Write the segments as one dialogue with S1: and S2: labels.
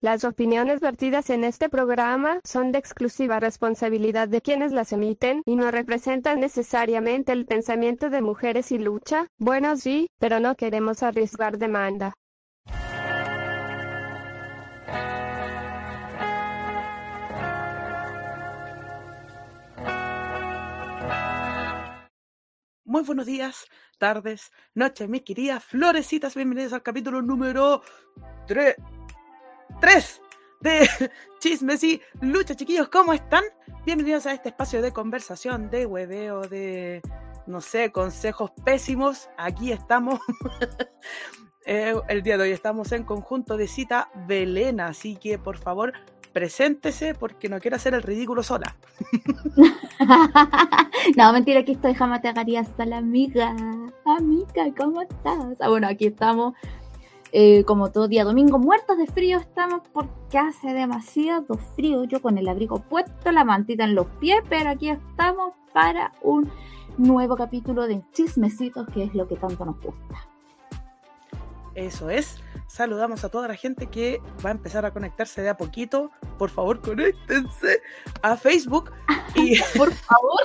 S1: Las opiniones vertidas en este programa son de exclusiva responsabilidad de quienes las emiten y no representan necesariamente el pensamiento de mujeres y lucha. Buenos sí, pero no queremos arriesgar demanda.
S2: Muy buenos días, tardes, noches, mis queridas florecitas. Bienvenidos al capítulo número 3 3 de Chismes y Lucha, chiquillos. ¿Cómo están? Bienvenidos a este espacio de conversación, de hueveo, de, no sé, consejos pésimos. Aquí estamos. Eh, el día de hoy estamos en conjunto de cita Belena, así que por favor preséntese porque no quiero hacer el ridículo sola.
S3: no, mentira, aquí estoy, jamás te haría hasta la amiga. Amiga, ¿cómo estás? Ah, bueno, aquí estamos eh, como todo día domingo, muertos de frío estamos porque hace demasiado frío. Yo con el abrigo puesto, la mantita en los pies, pero aquí estamos para un nuevo capítulo de chismecitos, que es lo que tanto nos gusta.
S2: Eso es. Saludamos a toda la gente que va a empezar a conectarse de a poquito. Por favor, conéctense a Facebook. Y
S3: por favor.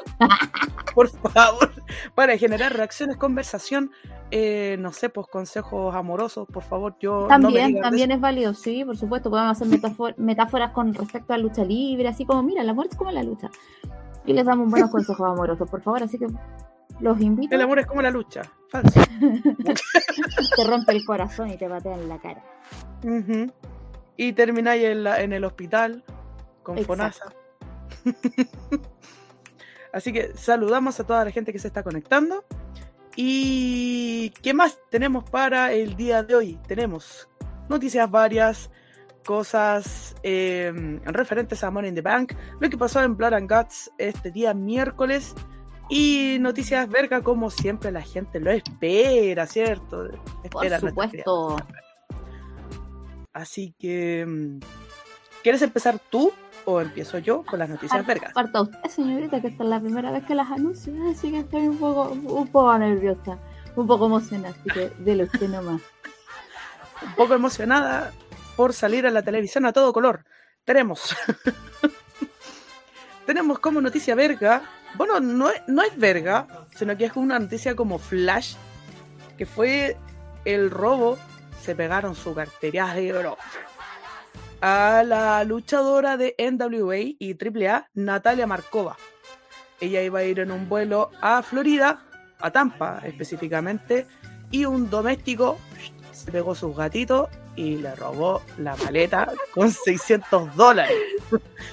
S2: por favor. Para generar reacciones, conversación. Eh, no sé, pues consejos amorosos, por favor. Yo
S3: también, también es válido, sí, por supuesto. Podemos hacer metáforas con respecto a lucha libre, así como, mira, el amor es como la lucha. Y les damos buenos consejos amorosos, por favor. Así que los invito.
S2: El amor es como la lucha. Falso.
S3: te rompe el corazón y te batea en la cara.
S2: Y termináis en, en, el hospital con Fonasa. Así que saludamos a toda la gente que se está conectando. ¿Y qué más tenemos para el día de hoy? Tenemos noticias varias, cosas em, referentes a Money in the Bank, lo que pasó en Blood and Guts este día miércoles y noticias verga, como siempre la gente lo espera, ¿cierto? Espera
S3: Por supuesto.
S2: Así que, mm, ¿quieres empezar tú o empiezo yo con las noticias vergas?
S3: Parta usted, señorita, que esta es la primera vez que las anuncio, así que estoy un poco, un poco nerviosa, un poco emocionada, así que dele usted nomás.
S2: un poco emocionada por salir a la televisión a todo color. Tenemos. Tenemos como noticia verga bueno, no, no es verga, sino que es una noticia como flash, que fue el robo, se pegaron su cartera de oro a la luchadora de NWA y AAA, Natalia Markova. Ella iba a ir en un vuelo a Florida, a Tampa específicamente, y un doméstico se pegó sus gatitos y le robó la maleta con 600 dólares.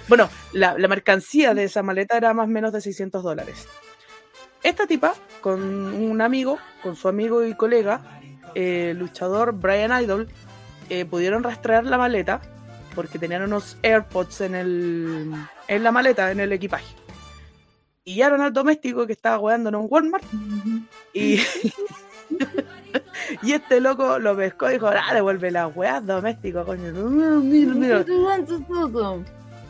S2: bueno, la, mercancía de esa maleta era más o menos de 600 dólares. Esta tipa, con un amigo, con su amigo y colega, el luchador Brian Idol, eh, pudieron rastrear la maleta porque tenían unos AirPods en, el, en la maleta, en el equipaje. Y Pillaron al doméstico que estaba jugando en un Walmart y y este loco lo pescó y dijo, ah, devuelve las weas domésticas, coño.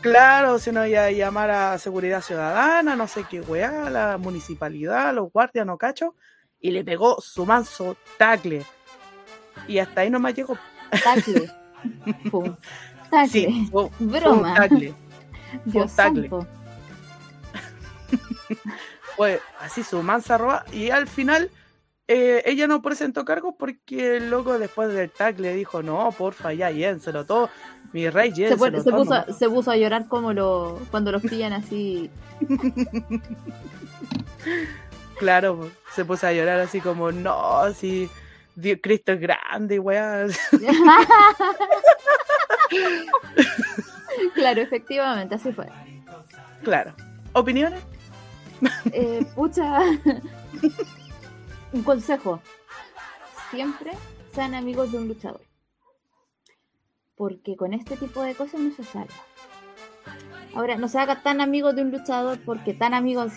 S2: Claro, si no iba a llamar a seguridad ciudadana, no sé qué weá, la municipalidad, los guardias, no cacho, y le pegó su manso tacle. Y hasta ahí nomás llegó.
S3: Tacle.
S2: tacle. Sí,
S3: Broma.
S2: tacle.
S3: Dios tacle.
S2: Fue así su mansa roba y al final eh, ella no presentó cargos porque el loco después del tag le dijo, no, porfa, ya, llénselo todo. Mi rey,
S3: se, se, puso, se, puso, a llorar como lo, cuando los pillan así.
S2: claro, se puso a llorar así como, no, si Dios, Cristo es grande, weá.
S3: claro, efectivamente, así fue.
S2: Claro. ¿Opiniones?
S3: Eh, pucha un consejo, siempre sean amigos de un luchador. Porque con este tipo de cosas no se salva. Ahora, no se haga tan amigos de un luchador porque tan amigos,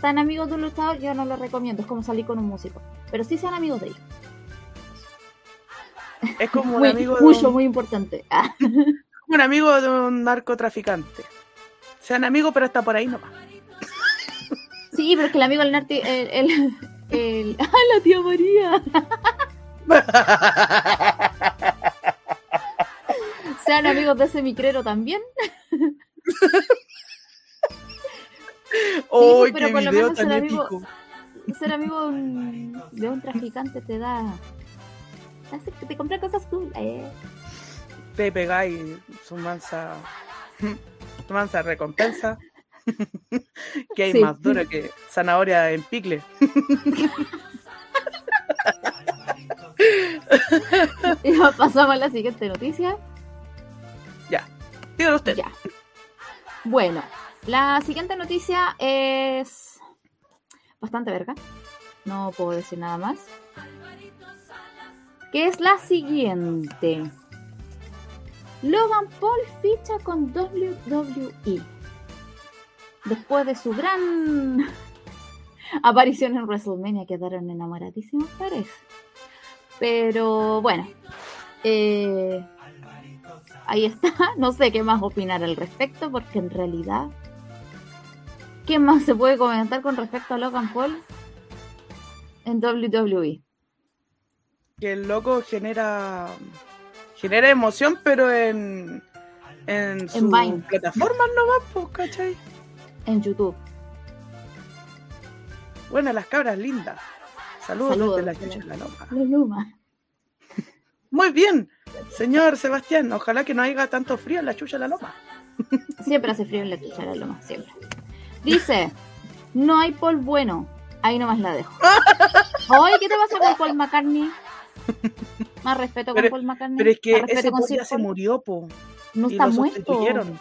S3: tan amigos de un luchador yo no lo recomiendo. Es como salir con un músico. Pero sí sean amigos de ellos.
S2: Es como un amigo
S3: de mucho, muy importante.
S2: un amigo de un narcotraficante. Sean amigos, pero está por ahí nomás.
S3: Sí, pero es que el amigo del narco, el, el... ¡Ah, la tía María! Sean amigos de ese micrero también.
S2: ¡Uy,
S3: pero
S2: qué
S3: por lo menos ser amigo-
S2: épico!
S3: Ser amigo de un, de un traficante te da. te hace que te compre cosas cool. Eh.
S2: Te pegáis su mansa, su mansa recompensa. Que hay
S3: Sí.
S2: más duro que zanahoria en picle.
S3: Y ya pasamos a la siguiente noticia.
S2: Dígalo usted.
S3: Ya. Bueno, la siguiente noticia es bastante verga. No puedo decir nada más. Que es la siguiente. Logan Paul ficha con WWE. Después de su gran aparición en WrestleMania quedaron enamoradísimos, parece. Pero bueno. eh, ahí está. No sé qué más opinar al respecto, porque en realidad, ¿qué más se puede comentar con respecto a Logan Paul en? WWE?
S2: Que el loco genera genera emoción, pero en en su
S3: Vine.
S2: plataforma nomás, pues, ¿cachai?
S3: En YouTube.
S2: Bueno, las cabras lindas. Saludos,
S3: Saludos,
S2: desde la de la loma.
S3: La Luma.
S2: Muy bien, señor Sebastián. Ojalá que no haya tanto frío en la chucha de la loma.
S3: Siempre hace frío en la chucha de la Luma, siempre. Dice, no hay Paul bueno. Ahí nomás la dejo. Oye, ¿qué te pasa con Paul McCartney? Más respeto con
S2: Pero-
S3: Paul McCartney.
S2: Pero es que ese Paul ya se murió, po.
S3: No
S2: y
S3: está
S2: lo
S3: muerto.
S2: sustituyeron.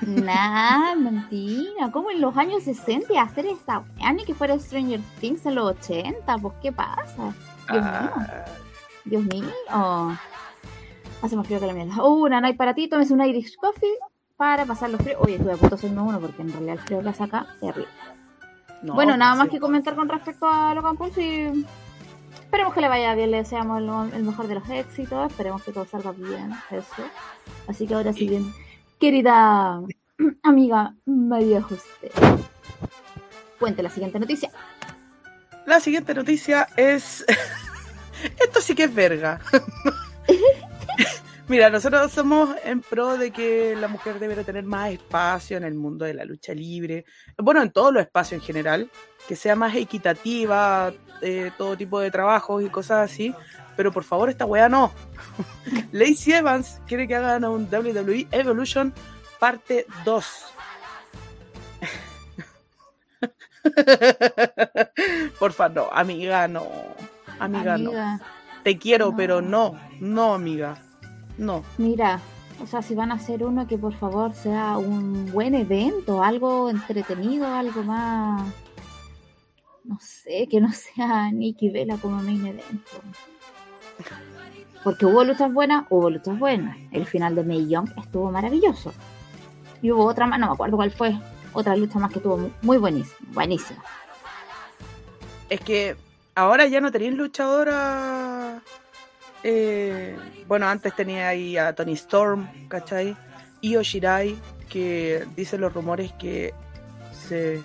S3: Nah, mentira. ¿Cómo en los años 60 hacer esa? Ni que fuera Stranger Things en los 80. Pues, ¿qué pasa? Dios mío.
S2: Ah,
S3: Dios mío. Hace más frío que la mierda. Uh, una night para ti. Tomes un Irish Coffee para pasar los fríos. Oye, estuve a punto de hacerme uno porque en realidad el frío la saca terrible.
S2: no,
S3: bueno, nada más
S2: sí.
S3: que comentar con respecto a Logan Paul. Sí. Esperemos que le vaya bien, le deseamos lo- el mejor de los éxitos. Esperemos que todo salga bien. Eso. Así que ahora sí,
S2: Y-
S3: bien. Querida amiga María José. Cuente la siguiente noticia.
S2: La siguiente noticia es. Esto sí que es verga. Mira, nosotros somos en pro de que la mujer debería tener más espacio en el mundo de la lucha libre. Bueno, en todos los espacios en general. Que sea más equitativa, eh, todo tipo de trabajos y cosas así. Pero por favor, esta weá no. Lacey Evans quiere que hagan un WWE Evolution parte 2. Porfa, no, amiga, no. Amiga, no. Te quiero,
S3: no.
S2: pero no. No, amiga. No.
S3: mira, o sea, si van a hacer uno que por favor sea un buen evento, algo entretenido, algo más, no sé, que no sea Nikki Vela como main evento. Porque hubo luchas buenas, hubo luchas buenas. El final de May Young estuvo maravilloso. Y hubo otra más, no me acuerdo cuál fue, otra lucha más que estuvo mu- muy buenísima, buenísima.
S2: Es que ahora ya no tenéis luchadora. eh, bueno, antes tenía ahí a Tony Storm, ¿cachai? Io Shirai, que dicen los rumores que se,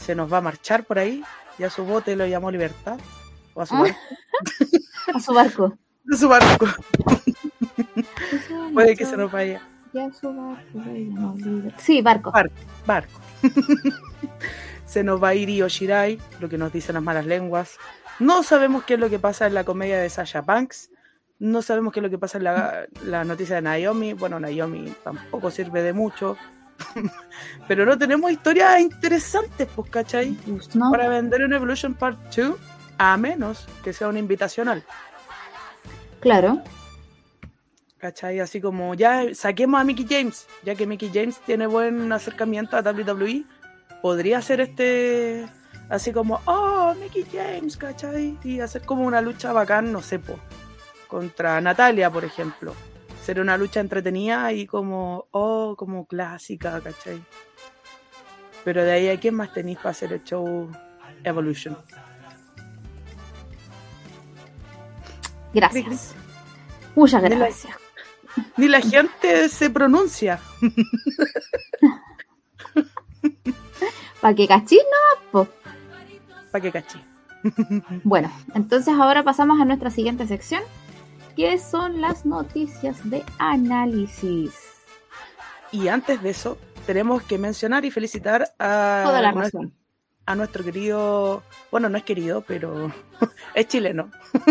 S2: se nos va a marchar por ahí. Ya su bote lo llamó Libertad. O a su
S3: Ah.
S2: barco.
S3: A su barco.
S2: A su barco. Puede que se nos vaya.
S3: Ya su barco. Sí, barco.
S2: barco. Se nos va a ir Io Shirai, lo que nos dicen las malas lenguas. No sabemos qué es lo que pasa en la comedia de Sasha Banks. No sabemos qué es lo que pasa en la, la noticia de Naomi. Bueno, Naomi tampoco sirve de mucho. Pero no tenemos historias interesantes, pues, ¿cachai?
S3: Pues no.
S2: Para vender un Evolution Part 2, a menos que sea una invitacional.
S3: Claro.
S2: ¿Cachai? Así como ya saquemos a Mickey James, ya que Mickey James tiene buen acercamiento a WWE, podría ser este, así como, oh, Mickey James, ¿cachai? Y hacer como una lucha bacán, no sé, po, contra Natalia, por ejemplo. Sería una lucha entretenida y como, oh, como clásica, ¿cachai? Pero de ahí a quién más tenéis para hacer el show Evolution.
S3: Gracias. Muchas gracias.
S2: Ni la gente se pronuncia.
S3: Para que cachis, no.
S2: ¿Para qué cachai?
S3: Bueno, entonces ahora pasamos a nuestra siguiente sección, ¿qué son las noticias de análisis?
S2: Y antes de eso, tenemos que mencionar y felicitar a,
S3: Toda la
S2: nuestro,
S3: razón.
S2: a nuestro querido, bueno, no es querido, pero es chileno.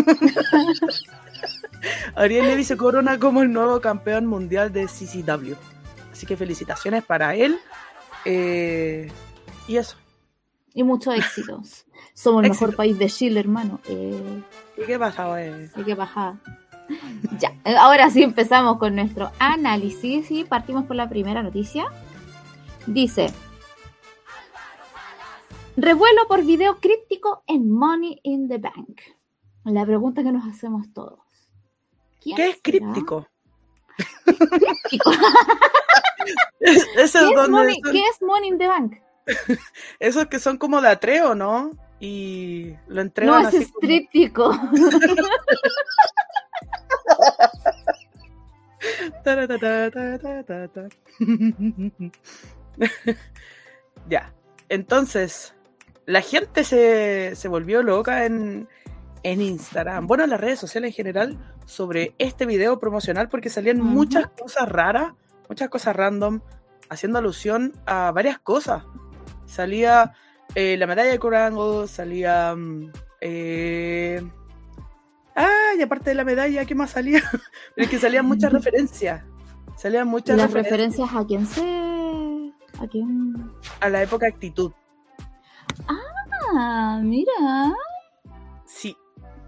S2: Ariel Levy se corona como el nuevo campeón mundial de CCW. Así que felicitaciones para él. Eh, y eso.
S3: Y muchos éxitos. Somos el mejor país de Chile, hermano. Eh,
S2: ¿Y qué pasa? eh?
S3: hay que bajar. Ya, ahora sí empezamos con nuestro análisis y partimos por la primera noticia. Dice: Revuelo por video críptico en Money in the Bank. La pregunta que nos hacemos todos: ¿quién
S2: ¿Qué es críptico?
S3: críptico?
S2: Eso
S3: ¿Qué
S2: es
S3: es,
S2: donde
S3: money,
S2: son-
S3: qué es Money in the Bank?
S2: esos que son como de atreo, ¿no? Y lo
S3: No,
S2: entregan
S3: es
S2: así como-
S3: tríptico.
S2: Ya, entonces, la gente se, se volvió loca en, en Instagram, bueno, en las redes sociales en general, sobre este video promocional porque salían muchas cosas raras, muchas cosas random, haciendo alusión a varias cosas. Salía eh, la medalla de Corango, salía... mm, eh, Ah, y aparte de la medalla, ¿qué más salía? Pero es que salían muchas referencias. Salían muchas
S3: Las
S2: referencias
S3: referencias a quien sé. A quien.
S2: a la época de actitud.
S3: Ah, mira.
S2: Sí.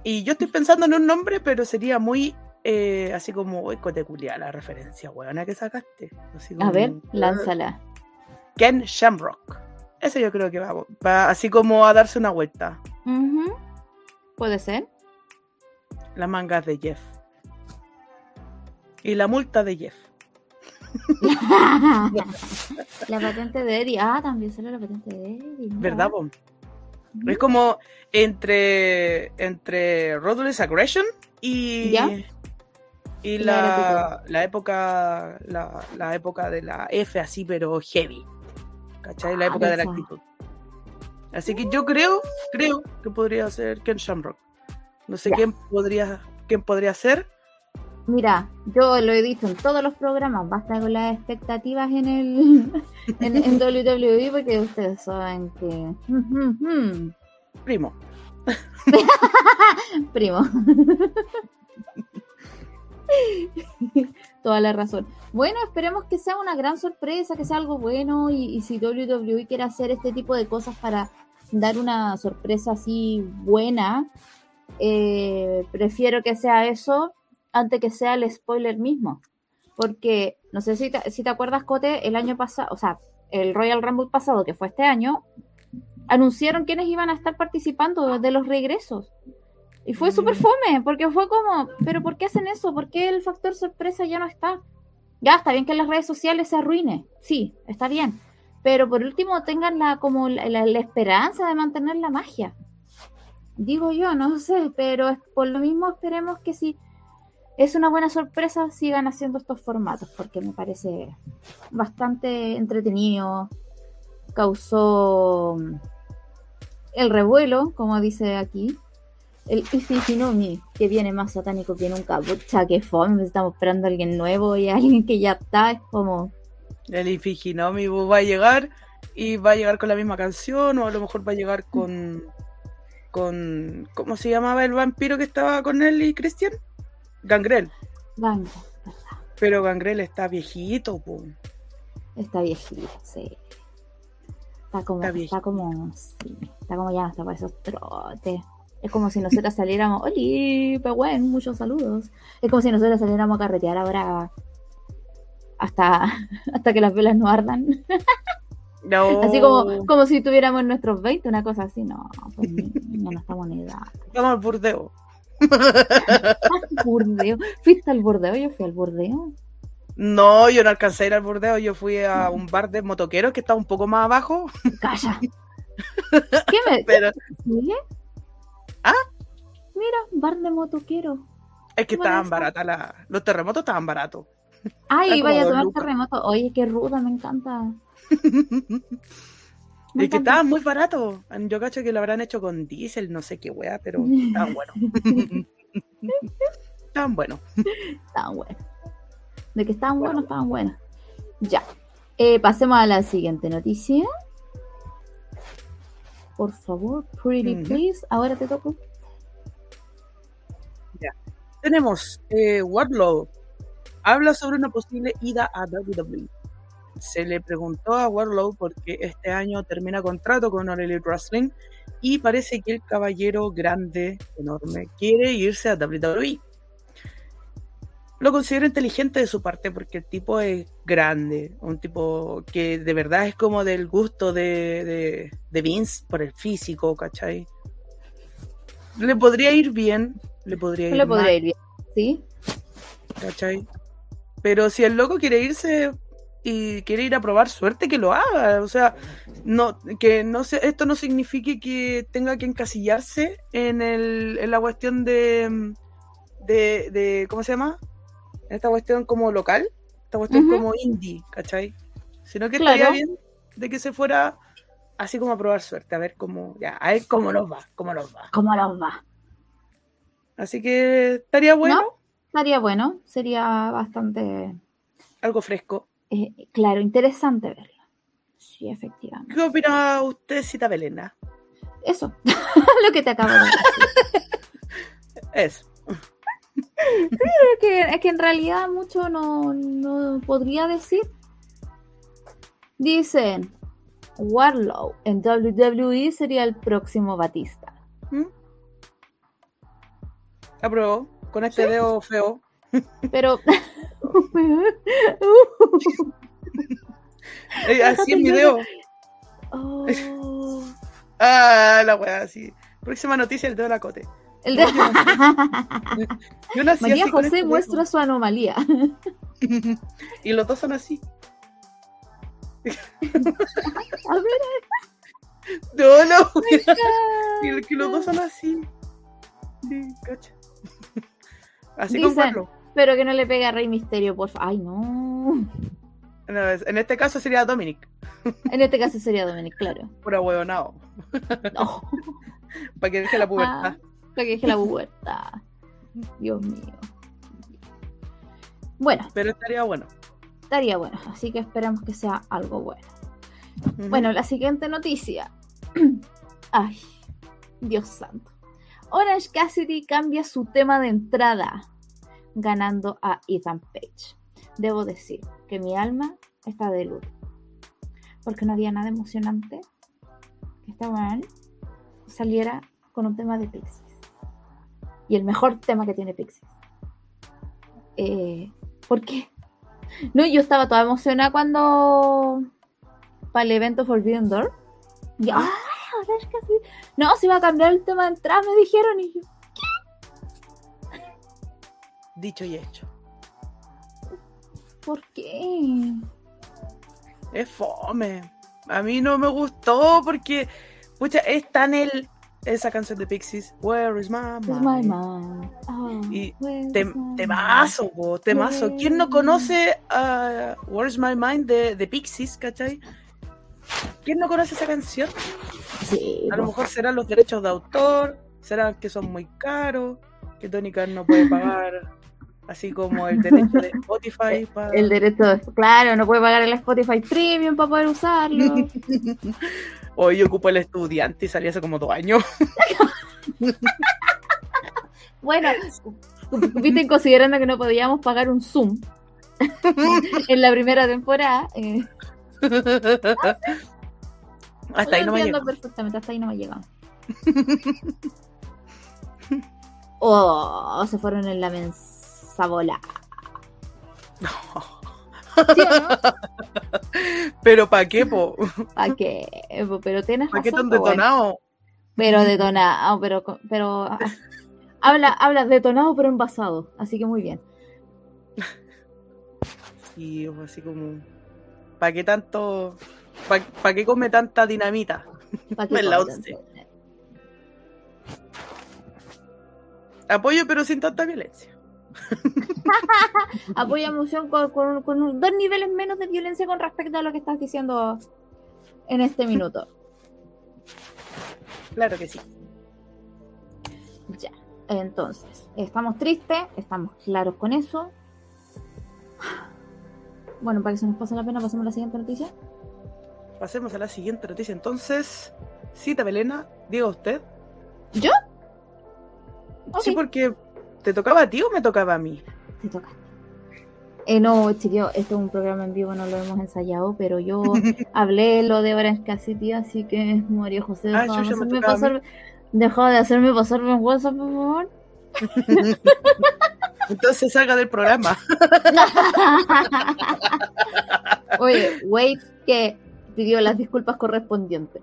S2: Y yo estoy pensando en un nombre, pero sería muy eh, así como uy, coteculia la referencia, buena que sacaste. Así
S3: A ver, lánzala.
S2: Ken Shamrock. Ese yo creo que va, va así como a darse una vuelta.
S3: Puede ser.
S2: Las mangas de Jeff. Y la multa de Jeff.
S3: la patente de Eddie. Ah, también sale la patente de mira.
S2: ¿Verdad, Bom?
S3: Ujú.
S2: Es como entre, entre Aggression y,
S3: ¿Ya?
S2: y
S3: la
S2: la, la época la, la época de la F así, pero heavy. ¿Cachai? La
S3: Ah,
S2: época de la actitud. Así que yo creo, creo que podría ser Ken Shamrock. No sé
S3: Ya.
S2: quién podría, quién podría ser.
S3: Mira, yo lo he dicho en todos los programas, basta con las expectativas en el en, en WWE porque ustedes saben que
S2: Primo.
S3: primo. Toda la razón. Bueno, esperemos que sea una gran sorpresa, que sea algo bueno y, y si WWE quiere hacer este tipo de cosas para dar una sorpresa así buena, eh, prefiero que sea eso antes que sea el spoiler mismo. Porque, no sé si te, si te acuerdas, Cote, el año pasado, o sea, el Royal Rumble pasado, que fue este año, anunciaron quiénes iban a estar participando de los regresos. Y fue
S2: Mm.
S3: súper fome, porque fue como, pero ¿por qué hacen eso? ¿Por qué el factor sorpresa ya no está? Ya, está bien que en las redes sociales se arruine, sí, está bien. Pero por último tengan la, como la, la- la esperanza de mantener la magia. Digo yo, no sé, pero por lo mismo esperemos que si es una buena sorpresa sigan haciendo estos formatos, porque me parece bastante entretenido. Causó mm, el revuelo, como dice aquí. El Ifiginomi, que viene más satánico que nunca. Pucha, que fome, estamos esperando a alguien nuevo y a alguien que ya está. Es como,
S2: El Ifiginomi va a llegar y va a llegar con la misma canción o a lo mejor va a llegar con con ¿cómo se llamaba el vampiro que estaba con él y Christian? Gangrel.
S3: venga,
S2: Pero Gangrel está viejito, po.
S3: está viejito, sí. Está como,
S2: Está
S3: como, sí, está como ya no está para esos trotes. Es como si nosotros saliéramos, ¡Oli! Pehuen, muchos saludos. Es como si nosotros saliéramos a carretear ahora hasta, hasta que las velas no ardan.
S2: No.
S3: Así como, como si tuviéramos nuestros 20, una cosa así. No, pues ni- ya no estamos en edad.
S2: Vamos al burdeo.
S3: Burdeo. ¿Fuiste al burdeo? Yo fui al burdeo.
S2: No, yo no alcancé a ir al burdeo, yo fui a un bar de motoqueros que está un poco más abajo,
S3: Calla. ¿Qué me
S2: pero? ¿Ah?
S3: Mira, bar de motoquero.
S2: es que estaban baratas. Los terremotos estaban baratos.
S3: Ay,
S2: Está
S3: vaya a tomar
S2: Lucas.
S3: terremoto. Oye, qué ruda, me encanta.
S2: Es que estaban muy baratos. Yo cacho que lo habrán hecho con diésel, no sé qué wea, pero estaban buenos. estaban buenos.
S3: Estaban buenos. De que estaban buenos, estaban buenos. Ya. Eh, pasemos a la siguiente noticia. Por favor, pretty please. Ahora te toco.
S2: Tenemos eh, Wardlow. Habla sobre una posible ida a WWE. Se le preguntó a Wardlow porque este año termina contrato con All Elite Wrestling y parece que el caballero grande, enorme, quiere irse a WWE. Lo considero inteligente de su parte porque el tipo es grande, un tipo que de verdad es como del gusto de, de, de Vince por el físico, ¿cachai? Le podría ir bien, le podría ir
S3: le
S2: mal.
S3: podría ir bien. ¿Sí?
S2: ¿cachai? Pero si el loco quiere irse y quiere ir a probar suerte, que lo haga. O sea, no, que no se, esto no signifique que tenga que encasillarse en, el, en la cuestión de, de, de- ¿cómo se llama? En esta cuestión como local, esta cuestión como indie, ¿cachai? Sino que
S3: Claro.
S2: estaría bien de que se fuera así como a probar suerte, a ver cómo, ya, a ver cómo nos va, cómo nos va.
S3: ¿Cómo los va?
S2: Así que estaría bueno,
S3: Estaría bueno. Sería bastante,
S2: algo fresco.
S3: Eh, claro, interesante verlo. Sí, efectivamente.
S2: ¿Qué opina usted, Cita Belena?
S3: Eso. lo que te acabo de decir.
S2: Eso.
S3: es, que, es que en realidad mucho no, no podría decir. Dicen, Warlow en WWE sería el próximo Batista.
S2: ¿Mm? Apruebo. Con este dedo feo.
S3: Pero...
S2: Eh, así en video.
S3: Oh.
S2: Ah, la weá, así. Próxima noticia, el dedo de la cote.
S3: El de-
S2: Yo nací
S3: María
S2: así
S3: José
S2: este
S3: muestra su anomalía.
S2: y los dos son así.
S3: A ver,
S2: No, no. y los dos son así. Sí, cacha. Así con
S3: Dicen. Pero que no le pegue a Rey Misterio, por favor. Ay, no.
S2: En este caso sería Dominic.
S3: En este caso sería Dominic, claro.
S2: Pura huevonao.
S3: No,
S2: Para que deje la pubertad.
S3: Ah, para que deje la puerta. Dios mío. Bueno,
S2: Pero estaría bueno.
S3: estaría bueno, así que esperemos que sea algo bueno. Bueno, la siguiente noticia. Ay, Dios santo. Orange Cassidy cambia su tema de entrada, ganando a Ethan Page. Debo decir que mi alma está de luto. Porque no había nada emocionante que este weón saliera con un tema de Pixies. Y el mejor tema que tiene Pixies. Eh, ¿Por qué? No, yo estaba toda emocionada cuando para el evento Forbidden Door. Y, ah, Orange Cassidy. No, se iba a cambiar el tema de entrada, me dijeron. Y yo,
S2: Dicho y hecho.
S3: ¿por qué?
S2: Es fome. A mí no me gustó porque, pucha, es tan el esa canción de Pixies, Where is my mind.
S3: Oh,
S2: Y
S3: where's
S2: Tem-
S3: my
S2: temazo, po, temazo. ¿Quién no conoce a Where's My Mind de, de Pixies, cachai? ¿Quién no conoce esa canción?
S3: Sí,
S2: A lo mejor serán los derechos de autor, serán que son muy caros, que Tony Khan no puede pagar, así como el derecho de Spotify para...
S3: el derecho, claro, no puede pagar el Spotify Premium para poder usarlo.
S2: Hoy ocupo el estudiante y salí hace como dos años.
S3: bueno, viste, considerando que no podíamos pagar un Zoom en la primera temporada. eh,
S2: Hasta ahí no me
S3: perfectamente, hasta ahí no me ha llegado. Oh, se fueron en la ¿Sí o no?
S2: Pero ¿para qué, po?
S3: ¿Para qué? Pero tienes
S2: ¿Para qué tan
S3: po, bueno.
S2: detonado?
S3: Pero detonado, pero, pero ah, habla, habla detonado pero envasado, así que muy bien.
S2: Sí, o así como... ¿Para qué tanto... ¿Para qué come tanta dinamita?
S3: Pa' que
S2: En la once. Apoyo, pero sin tanta violencia.
S3: Apoya emoción con, con- con un- dos niveles menos de violencia con respecto a lo que estás diciendo en este minuto.
S2: Claro que sí.
S3: Ya. Entonces, estamos tristes, estamos claros con eso. Bueno, para que se nos pase la pena, pasemos a la siguiente noticia.
S2: Pasemos a la siguiente noticia. Entonces, cita Belena, diga usted.
S3: ¿Yo?
S2: Sí, porque ¿te tocaba a ti o me tocaba a mí?
S3: Te toca. Eh, no, chiquillo, esto es un programa en vivo, no lo hemos ensayado, pero yo hablé lo de Orange Cassidy, así que María José,
S2: Ah,
S3: deja, de
S2: me
S3: hacerme pasar, deja de hacerme pasar vergüenza, por favor.
S2: Entonces salga del programa.
S3: Oye, wait, que pidió las disculpas correspondientes.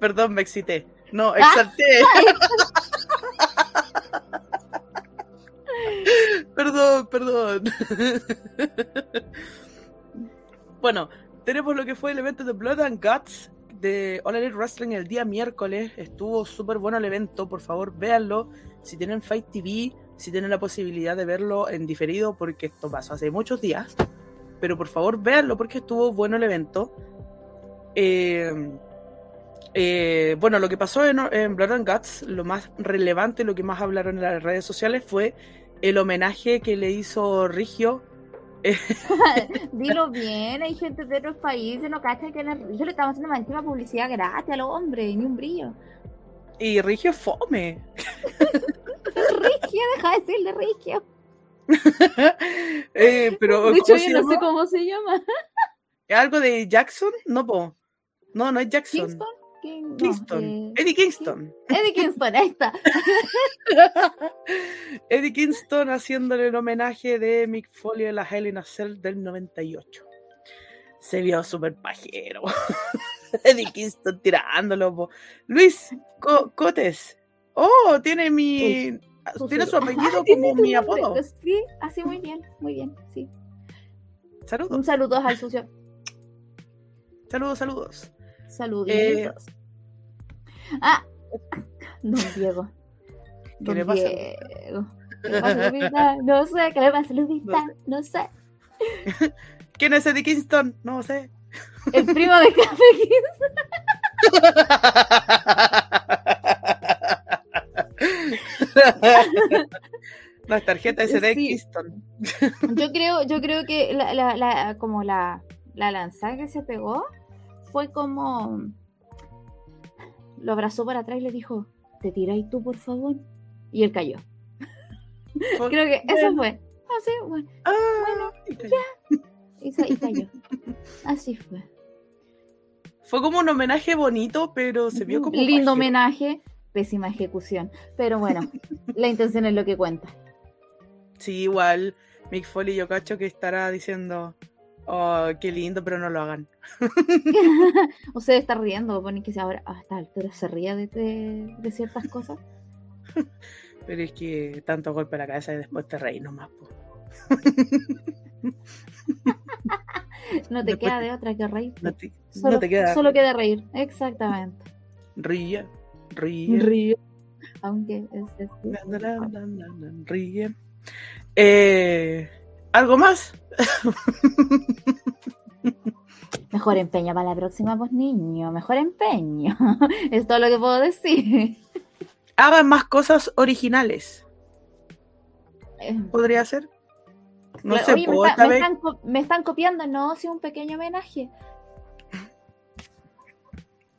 S2: Perdón, me excité. No, exalté. perdón, perdón. bueno, tenemos lo que fue el evento de Blood and Guts de All Elite Wrestling el día miércoles. Estuvo súper bueno el evento, por favor, véanlo. Si tienen Fight TV, si tienen la posibilidad de verlo en diferido, porque esto pasó hace muchos días. Pero por favor, véanlo porque estuvo bueno el evento. Eh, eh, bueno, lo que pasó en, en Blood and Guts, lo más relevante, lo que más hablaron en las redes sociales fue el homenaje que le hizo Rigio.
S3: Dilo bien, hay gente de otros países, no cacha que yo le estamos haciendo más encima publicidad gratis al hombre, ni un brillo.
S2: Y Rigio es fome.
S3: Rigio, deja de decirle Rigio.
S2: Eh, pero,
S3: De hecho,
S2: ¿cómo
S3: yo no
S2: llama?
S3: sé cómo se llama.
S2: ¿Algo de Jackson? No, po. No, no es Jackson.
S3: ¿Kingston? King- no,
S2: Kingston.
S3: eh,
S2: Eddie Kingston.
S3: Eddie Kingston, ahí está.
S2: Eddie Kingston haciéndole el homenaje de Mick Foley en la Hell in a Cell del 98. Se vio súper pajero. Eddie Kingston tirándolo. po. Luis Co- Cotes. Oh, tiene mi. Tiene su apellido
S3: Ah,
S2: como mi
S3: nombre.
S2: apodo.
S3: Sí, así muy bien, muy bien, sí.
S2: Saludos,
S3: Un saludo al sucio.
S2: saludos, saludos.
S3: Saluditos. Ah, don Diego.
S2: ¿Qué
S3: Don
S2: le pasa?
S3: Diego. ¿Qué le pasa, Lupita? No sé, ¿qué le pasa, Lupita? No sé.
S2: ¿Quién es Eddie Kingston? No sé.
S3: El primo de Café Kingston.
S2: Las tarjetas de Eddie
S3: Sí.
S2: Kingston.
S3: Yo creo, yo creo que la, la, la- como la, la lanzada que se pegó fue como lo abrazó para atrás y le dijo, ¿te tiráis tú, por favor? Y él cayó. Creo que eso fue. Así, bueno,
S2: Ah,
S3: bueno,
S2: y cayó.
S3: y, y cayó. Así fue.
S2: Fue como un homenaje bonito, pero se vio como.
S3: Lindo homenaje, pésima ejecución. Pero bueno, la intención es lo que cuenta.
S2: Sí, igual. Mick Foley, yo cacho que estará diciendo. Oh, qué lindo, pero no lo hagan.
S3: Usted está riendo, ponen que se ahora a esta altura se ría de, de- de ciertas cosas.
S2: Pero es que tanto golpe a la cabeza y después te reís nomás.
S3: No te
S2: Después
S3: queda de otra que reír.
S2: No te,
S3: Solo,
S2: no te queda.
S3: solo queda reír, exactamente.
S2: Ríe, ríe.
S3: Ríe. Aunque es,
S2: ríe. Eh, ¿Algo más?
S3: Mejor empeño para la próxima, pues niño. Mejor empeño. es todo lo que puedo decir.
S2: Hagan más cosas originales.
S3: Eh,
S2: ¿Podría ser? No
S3: claro,
S2: sé,
S3: oye, me, está-
S2: esta
S3: me están, co- me están copiando, no, sí, un pequeño homenaje.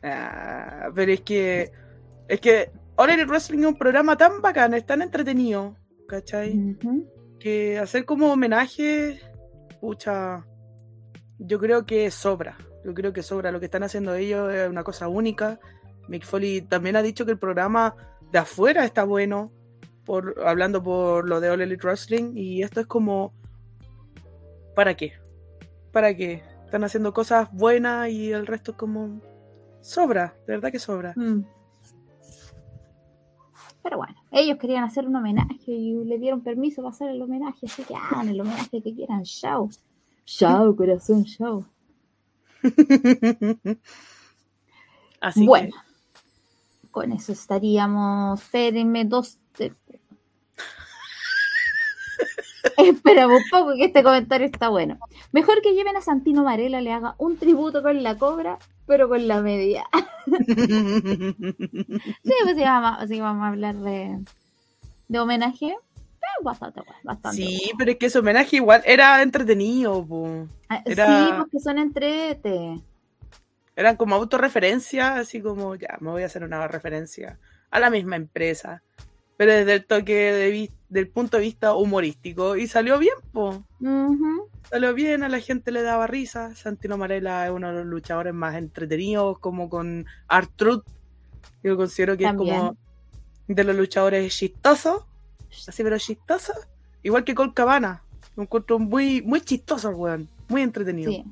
S2: Ah, pero es que. Es que. All Elite Wrestling es un programa tan bacán, es tan entretenido. ¿Cachai? Que hacer como homenaje. Pucha. Yo creo que sobra. Yo creo que sobra. Lo que están haciendo ellos es una cosa única. Mick Foley también ha dicho que el programa de afuera está bueno. Por, hablando por lo de All Elite Wrestling. Y esto es como. ¿Para qué? ¿Para qué? Están haciendo cosas buenas y el resto es como. Sobra, de verdad que sobra.
S3: Mm. Pero bueno, ellos querían hacer un homenaje y le dieron permiso para hacer el homenaje, así que hagan el homenaje que quieran. Chao. Chao, corazón, chao.
S2: Así
S3: bueno,
S2: que.
S3: con eso estaríamos. Espérenme dos. de- Esperamos un poco que este comentario está bueno. Mejor que lleven a Santino Varela, le haga un tributo con la cobra pero con la media. sí, pues sí vamos, sí, vamos a hablar de, de homenaje. Bastante, bueno, bastante.
S2: Sí, pero es que ese homenaje igual era entretenido, po.
S3: Ah,
S2: era-
S3: Sí, porque son entrete.
S2: Eran como autorreferencias, así como, ya, me voy a hacer una referencia a la misma empresa. Pero desde el toque de del punto de vista humorístico. Y salió bien, po. Salió bien, a la gente le daba risa. Santino Marella es uno de los luchadores más entretenidos, como con Artruth. Yo considero que
S3: También.
S2: es como de los luchadores chistosos. Así, pero chistosos. Igual que Col Cabana. Lo encuentro muy, muy chistoso el weón. Muy entretenido.
S3: Sí.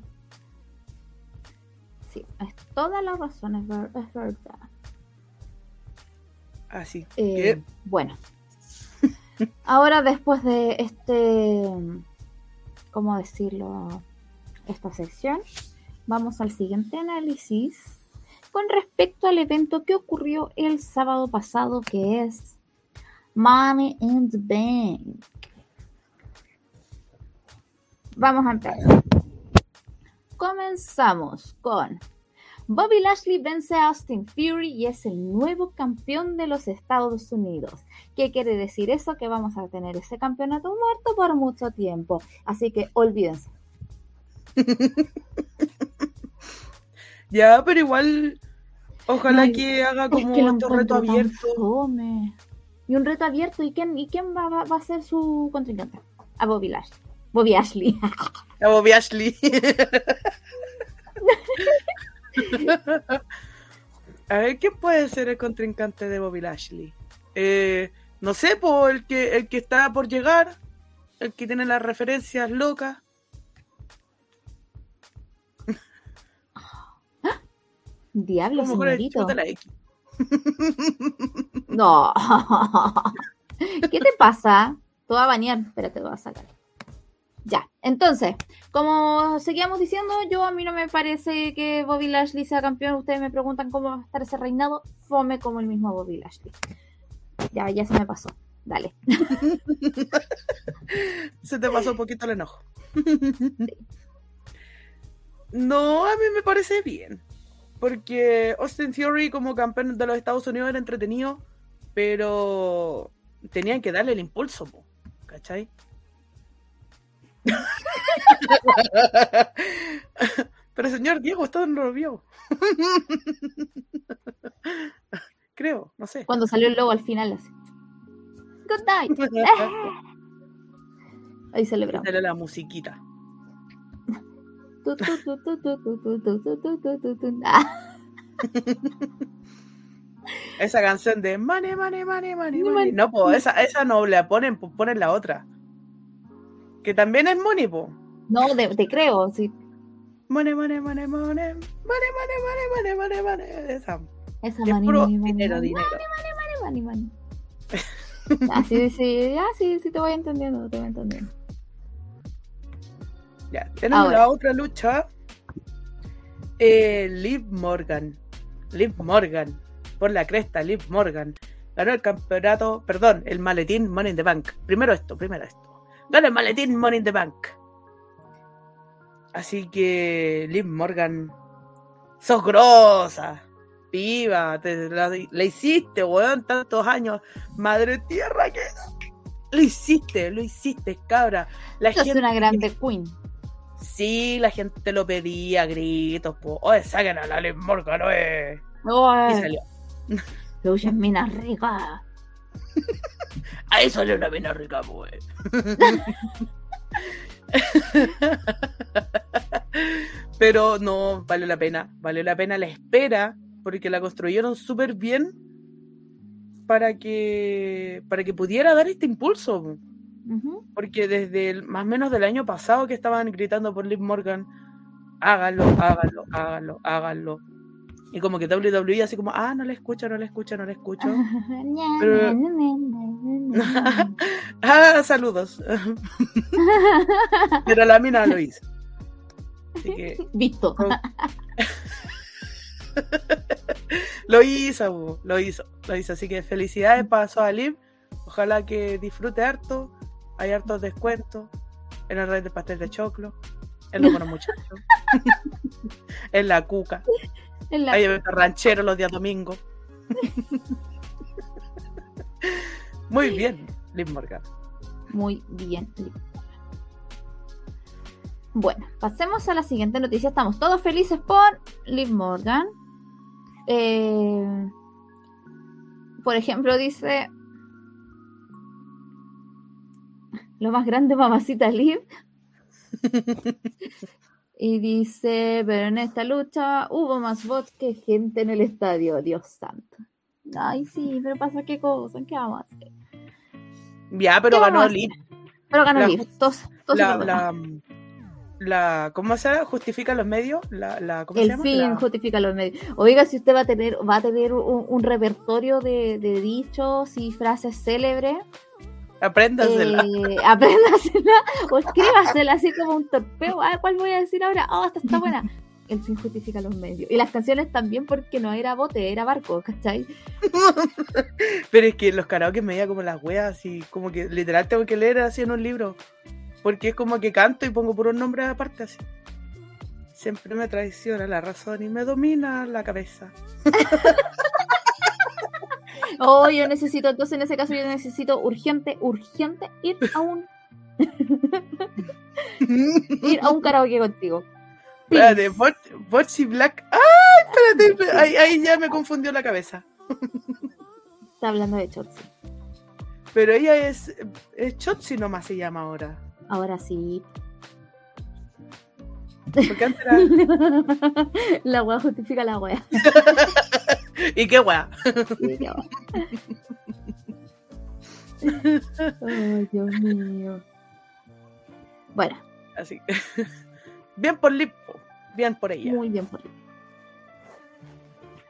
S3: Sí, es toda la razón, es, ver- es verdad.
S2: Así
S3: Eh,
S2: que,
S3: bueno. Ahora después de este, ¿cómo decirlo? Esta sección, vamos al siguiente análisis con respecto al evento que ocurrió el sábado pasado, que es Money in the Bank. Vamos a empezar. Comenzamos con Bobby Lashley vence a Austin Fury y es el nuevo campeón de los Estados Unidos. ¿Qué quiere decir eso? Que vamos a tener ese campeonato muerto por mucho tiempo. Así que olvídense.
S2: ya, pero igual, ojalá que haga
S3: Es
S2: como
S3: que lo
S2: otro reto abierto.
S3: fome. Y un reto abierto. ¿Y quién, y quién va, va- va a ser su contrincante? A Bobby Lashley. Bobby Ashley.
S2: A Bobby Ashley. A ver, ¿quién puede ser el contrincante de Bobby Lashley? Eh, no sé, por el que, el que está por llegar, el que tiene las referencias locas.
S3: Diablo,
S2: Como con el
S3: señorito. No. ¿Qué te pasa? Te voy a bañar. Espérate, te voy a sacar. Ya. Entonces, como seguíamos diciendo, yo a mí no me parece que Bobby Lashley sea campeón. Ustedes me preguntan cómo va a estar ese reinado. Fome como el mismo Bobby Lashley. Ya, ya se me pasó. Dale.
S2: Se te pasó un poquito el enojo. No, a mí me parece bien. Porque Austin Theory como campeón de los Estados Unidos era entretenido, pero tenían que darle el impulso, po, ¿cachai? pero señor Diego, usted no lo vio. Creo, no sé.
S3: Cuando salió el logo al final, así. Good night. Ahí celebramos.
S2: Dale la musiquita. Esa canción de money, money, money, money,
S3: Money.
S2: money. No, pues esa, esa no la ponen, pues ponen la otra. Que también es money, po.
S3: No, de- te creo. Sí.
S2: Money, money, money, money. Money, money, money, money, money, money. Esa.
S3: Esa
S2: es
S3: money,
S2: puro
S3: money, money,
S2: dinero,
S3: money,
S2: dinero.
S3: money, money, money. Ah, sí, sí, ah, sí, sí, te voy entendiendo, te voy entendiendo.
S2: Ya, tenemos
S3: Ahora.
S2: la otra lucha. Eh, Liv Morgan. Liv Morgan. Por la cresta, Liv Morgan. Ganó el campeonato, perdón, el maletín Money in the Bank. Primero esto, primero esto. Ganó el maletín Money in the Bank. Así que, Liv Morgan, sos grosa. Viva, te la, la hiciste, weón, tantos años. Madre tierra que. Lo hiciste, lo hiciste, cabra. La
S3: soy
S2: gente-
S3: una grande queen.
S2: Sí, la gente lo pedía gritos, po. Oye, saquen a la Liv Morgan, oye. Y salió.
S3: Lucha es mina rica.
S2: Ahí salió una mina rica, pues. Pero no, valió la pena. Valió la pena la espera, porque la construyeron súper bien para que, para que pudiera dar este impulso. Porque desde el- más o menos del año pasado que estaban gritando por Liv Morgan, háganlo, háganlo, háganlo, háganlo. Y como que WWE así como, ah, no le escucho, no le escucho, no le escucho. Pero- ah, saludos. Pero la mina lo hizo. Así que
S3: Visto.
S2: lo hizo, lo hizo, lo hizo. Así que felicidades pasó a Liv. Ojalá que disfrute harto. Hay hartos descuentos en el red de pastel de choclo. En los buenos muchachos. en la cuca.
S3: En la-
S2: Ahí en ranchero los días domingos. Muy bien, Liv Morgan.
S3: Muy bien. Bueno, pasemos a la siguiente noticia. Estamos todos felices por Liv Morgan. Eh, por ejemplo, dice... Lo más grande, mamacita Liv. y dice, pero en esta lucha hubo más bots que gente en el estadio. Dios santo. Ay, sí, pero pasa qué cosa, ¿qué vamos a hacer?
S2: Ya, pero
S3: ¿Qué vamos a
S2: ganó? Liv.
S3: Pero ganó Liv. Todos, todos
S2: La, la, la, ¿Cómo se llama? ¿Justifica los medios? La, la, ¿Cómo se
S3: el
S2: llama?
S3: fin
S2: La-
S3: justifica los medios. Oiga, si usted va a tener, va a tener un, un repertorio de, de dichos y frases célebres,
S2: Apréndasela.
S3: eh, apréndasela o escríbasela así como un torpeo. Ah, ¿cuál voy a decir ahora? Oh, esta está buena. El fin justifica los medios. Y las canciones también porque no era bote, era barco, ¿cachai?
S2: Pero es que los karaoke me veía como las weas, así como que literal tengo que leer así en un libro. Porque es como que canto y pongo puros nombres aparte así. Siempre me traiciona la razón y me domina la cabeza.
S3: Oh, yo necesito, entonces en ese caso yo necesito urgente, urgente ir a un, ir a un karaoke contigo.
S2: Espérate, Botchy Black. ¡Ah! Espérate, ahí, ahí ya me confundió la cabeza.
S3: Está hablando de Chotzi.
S2: Pero ella es, es Chotzi nomás se llama ahora.
S3: Ahora sí.
S2: Porque antes era...
S3: la wea justifica la wea.
S2: ¿Y qué wea.
S3: Ay, Dios mío. Bueno,
S2: Así que. Bien por Lipo. Bien por ella.
S3: muy bien por ahí.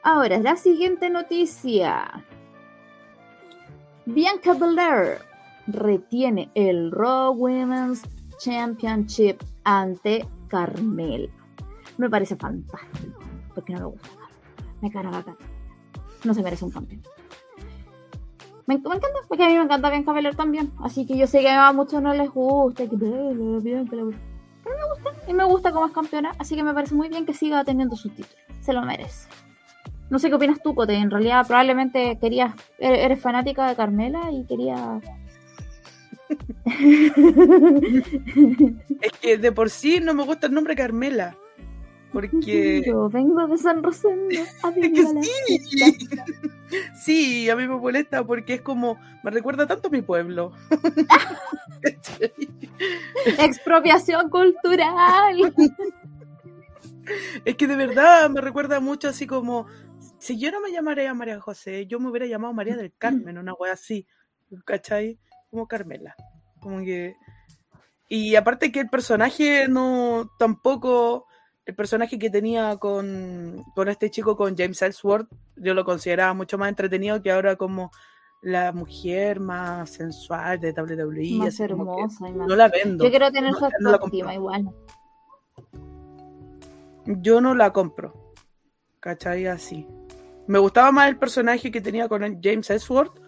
S3: Ahora, la siguiente noticia. Bianca Belair retiene el Raw Women's Championship ante Carmel. Me parece fantástico, porque no me gusta. Me carga acá. No se merece un campeón. Me, me encanta, porque a mí me encanta Bianca Belair también. Así que yo sé que a muchos no les gusta. Que, "Bla, Bianca, la- Pero me gusta, y me gusta como es campeona. Así que me parece muy bien que siga teniendo sus títulos. Se lo merece. No sé qué opinas tú, Cote. En realidad, probablemente querías. Eres fanática de Carmela y quería.
S2: Es que de por sí no me gusta el nombre Carmela. Porque.
S3: Yo vengo de San Rosendo. a
S2: sí. Sí, a mí me molesta porque es como. Me recuerda tanto a mi pueblo.
S3: Expropiación cultural.
S2: es que de verdad me recuerda mucho así como. Si yo no me llamaría María José, yo me hubiera llamado María del Carmen, una wea así. ¿Cachai? Como Carmela. Como que. Y aparte que el personaje no. Tampoco. El personaje que tenía con, con este chico, con James Ellsworth, yo lo consideraba mucho más entretenido que ahora como la mujer más sensual de WWE.
S3: más hermosa y más.
S2: No la vendo.
S3: Yo quiero tener
S2: No,
S3: su
S2: no
S3: autoestima igual.
S2: Yo no la compro. ¿Cachai? Así. Me gustaba más el personaje que tenía con James Ellsworth,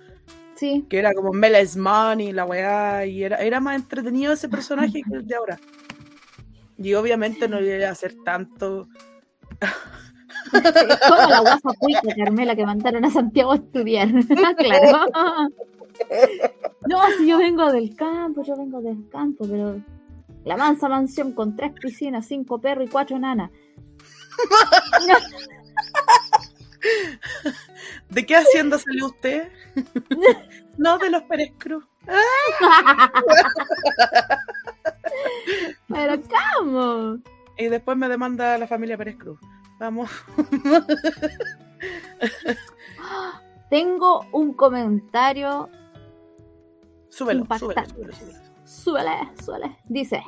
S3: Sí.
S2: que era como Meles Money, la weá, y era, era más entretenido ese personaje que el de ahora. Y obviamente no iba a hacer tanto.
S3: Como la guasa puica Carmela que mandaron a Santiago a estudiar. claro. No, si yo vengo del campo, yo vengo del campo, pero la mansa mansión con tres piscinas, cinco perros y cuatro nanas.
S2: ¿De qué hacienda salió usted? no, de los Pérez Cruz.
S3: Pero ¿cómo?
S2: Y después me demanda la familia Pérez Cruz. Vamos.
S3: Tengo un comentario
S2: Súbelo, súbelo,
S3: Impactante.
S2: súbelo, súbelo.
S3: Súbele, súbele. Dice,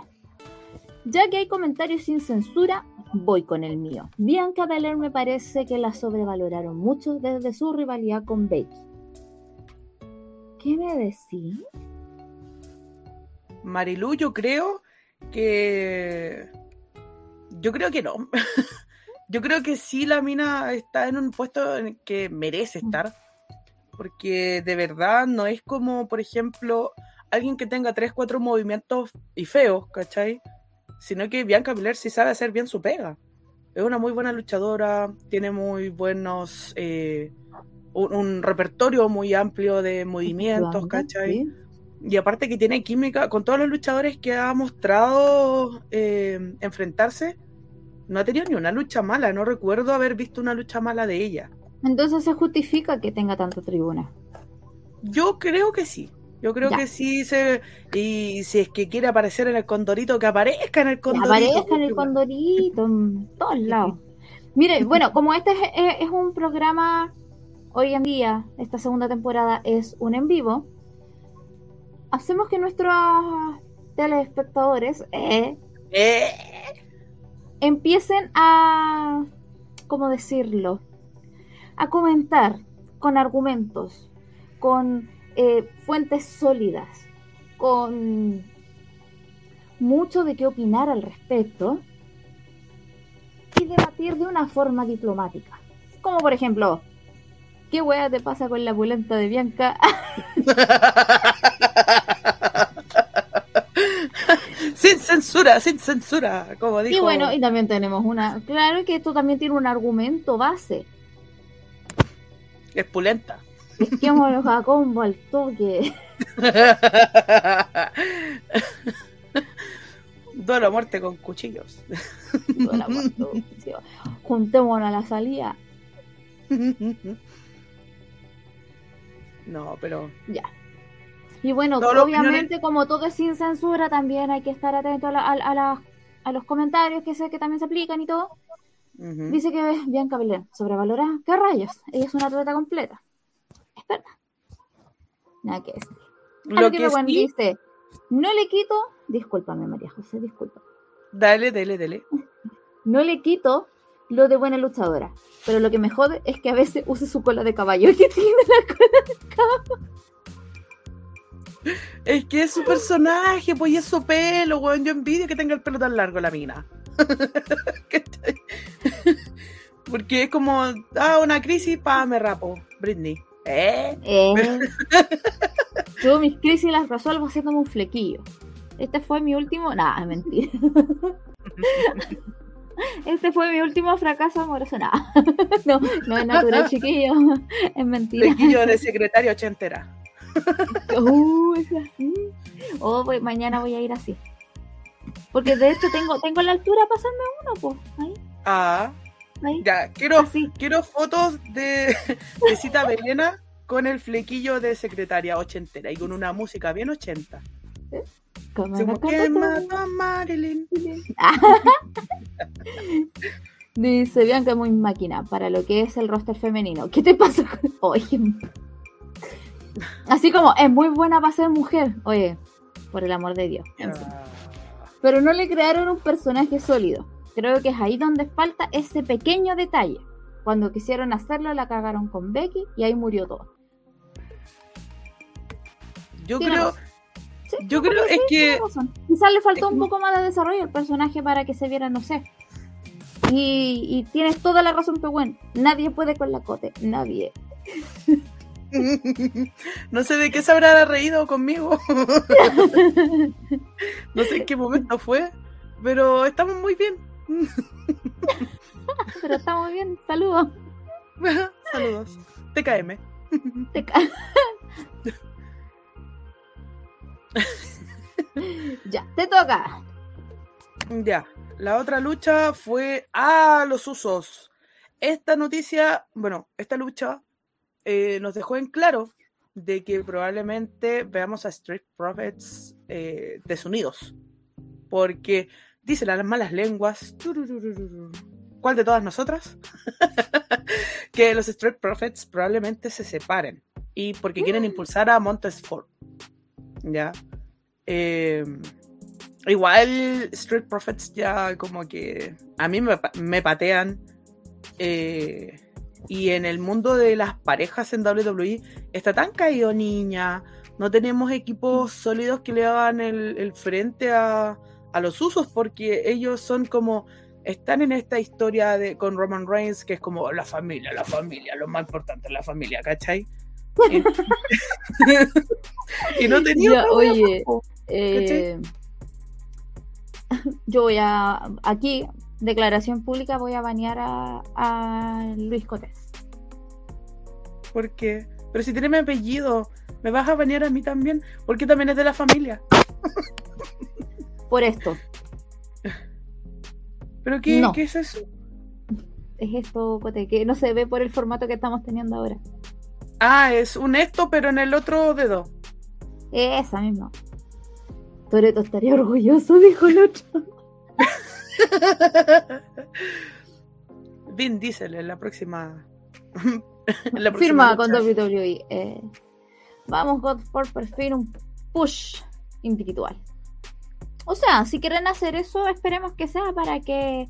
S3: ya que hay comentarios sin censura, voy con el mío. Bianca Belair me parece que la sobrevaloraron mucho desde su rivalidad con Becky. ¿Qué me decís?
S2: Marilu, yo creo que. Yo creo que no. yo creo que sí la mina está en un puesto en el que merece estar. Porque de verdad no es como, por ejemplo, alguien que tenga tres, cuatro movimientos y feos, ¿cachai? sino que Bianca Belair sí sabe hacer bien su pega. Es una muy buena luchadora, tiene muy buenos, eh, un, un repertorio muy amplio de movimientos, ¿cachai?
S3: Sí.
S2: Y aparte que tiene química con todos los luchadores que ha mostrado eh, enfrentarse. No ha tenido ni una lucha mala. No recuerdo haber visto una lucha mala de ella.
S3: Entonces se justifica que tenga tanta tribuna.
S2: Yo creo que sí. Yo creo
S3: Ya.
S2: que sí se. Y si es que quiere aparecer en el condorito, que aparezca en el
S3: Que
S2: condorito.
S3: aparezca en el condorito, en todos lados. Mire, bueno, como este es, es- es un programa hoy en día, esta segunda temporada es un en vivo, hacemos que nuestros telespectadores eh,
S2: Eh,
S3: empiecen a, ¿cómo decirlo? A comentar con argumentos, con eh, fuentes sólidas, con mucho de qué opinar al respecto y debatir de una forma diplomática. Como por ejemplo, ¿qué hueá te pasa con la pulenta de Bianca?
S2: sin censura, sin censura, como dijo.
S3: Y bueno, y también tenemos una, claro que esto también tiene un argumento base.
S2: Es pulenta.
S3: Pesquémonos a combo al toque.
S2: Duelo a muerte con cuchillos.
S3: Toda la muerte, sí. Juntémonos a la salida.
S2: No, pero.
S3: Ya. Y bueno, obviamente, como todo es sin censura, también hay que estar atento a, la- a- a la- a los comentarios que sé que también se aplican y todo. Dice que Bianca Belair, sobrevalorada. ¿Qué rayos? Ella es una atleta completa. Es verdad. Nada que decir.
S2: Lo
S3: que
S2: que sí,
S3: dice, no le quito, discúlpame María José, disculpa.
S2: dale, dale, dale.
S3: No le quito lo de buena luchadora. Pero lo que me jode es que a veces use su cola de caballo. que tiene la cola de caballo?
S2: Es que es su personaje, pues y es su pelo, weón. Yo envidio que tenga el pelo tan largo la mina. Porque es como, ah, una crisis, pa, me rapo. Britney. ¿Eh?
S3: Eh, yo mis crisis las resuelvo haciéndome un flequillo. Este fue mi último. Es mentira. Este fue mi último fracaso amoroso. Nah. No, no es natural, chiquillo. Es mentira.
S2: Flequillo de secretaria ochentera.
S3: Uh, es así. Oh, voy- mañana voy a ir así. Porque de hecho tengo, tengo la altura pasando uno, pues. Ahí,
S2: Ah,
S3: ahí.
S2: ya, quiero,
S3: Así.
S2: quiero fotos de, de Cita Belena con el flequillo de secretaria ochentera y con una música bien ochenta.
S3: Como
S2: Como
S3: la
S2: que
S3: cantante.
S2: mató a Marilyn.
S3: Dice Bianca muy máquina para lo que es el roster femenino. ¿Qué te pasa con.? Oye. Así como es muy buena para ser mujer. Oye, por el amor de Dios. En fin. Pero no le crearon un personaje sólido. Creo que es ahí donde falta ese pequeño detalle. Cuando quisieron hacerlo, la cagaron con Becky y ahí murió todo.
S2: yo creo.
S3: Sí,
S2: yo creo es que.
S3: Quizás le faltó un poco más de desarrollo al personaje para que se viera, no sé. Y, y tienes toda la razón, pero bueno, nadie puede con la cote, nadie.
S2: no sé de qué se habrá reído conmigo. no sé en qué momento fue, pero estamos muy bien.
S3: Pero está muy bien, saludos.
S2: Saludos. TKM.
S3: Ya, te toca.
S2: Ya, la otra lucha fue a los usos. Esta noticia, bueno, esta lucha eh, nos dejó en claro de que probablemente veamos a Street Profits eh, desunidos. Porque dicen las malas lenguas. ¿Cuál de todas nosotras? que los Street Profits probablemente se separen. Y porque quieren impulsar a Montesfort. Ya. Eh, igual Street Profits ya como que a mí me, me patean. eh, y en el mundo de las parejas en WWE está tan caído niña. No tenemos equipos sólidos que le hagan el, el frente a, a los usos porque ellos son como están en esta historia de con Roman Reigns que es como la familia, la familia, lo más importante es la familia, ¿cachai? Y, no tenía
S3: oye. Eh, yo voy a, aquí, declaración pública, voy a banear a, a Luis Cotés.
S2: ¿Por qué? Pero si tiene mi apellido, ¿me vas a banear a mí también? Porque también es de la familia.
S3: Por esto.
S2: ¿Pero qué,
S3: No.
S2: qué es eso?
S3: Es esto, Cote, que no se ve por el formato que estamos teniendo ahora.
S2: Ah, es un esto, pero en el otro dedo.
S3: Esa misma. Toreto estaría orgulloso, dijo el otro.
S2: Vin Diesel en la próxima. en la próxima
S3: Firma con. WWE. Eh, vamos, God, por por fin un push individual. O sea, si quieren hacer eso, esperemos que sea para que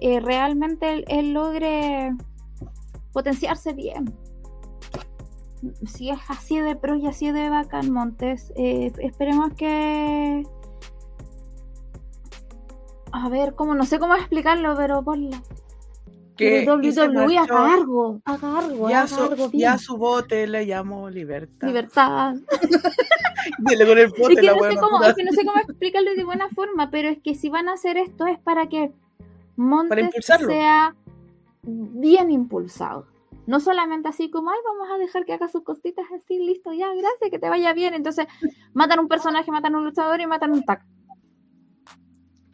S3: eh, realmente él, él logre potenciarse bien. Si es así de pro y así de bacán Montes, eh, esperemos que... A ver, cómo no sé cómo explicarlo, pero ponla.
S2: Que
S3: WWE haga
S2: marchó.
S3: algo, haga algo,
S2: Y a
S3: haga
S2: su,
S3: algo
S2: y a
S3: bien.
S2: su bote le llamo libertad.
S3: Libertad.
S2: Dile con el bote
S3: Es que,
S2: la
S3: no sé cómo, es que no sé cómo explicarlo de buena forma, pero es que si van a hacer esto es para que Montes sea bien impulsado. No solamente así como, ay, vamos a dejar que haga sus cositas así, listo, ya, gracias, que te vaya bien. Entonces, matan un personaje, matan un luchador y matan un tag.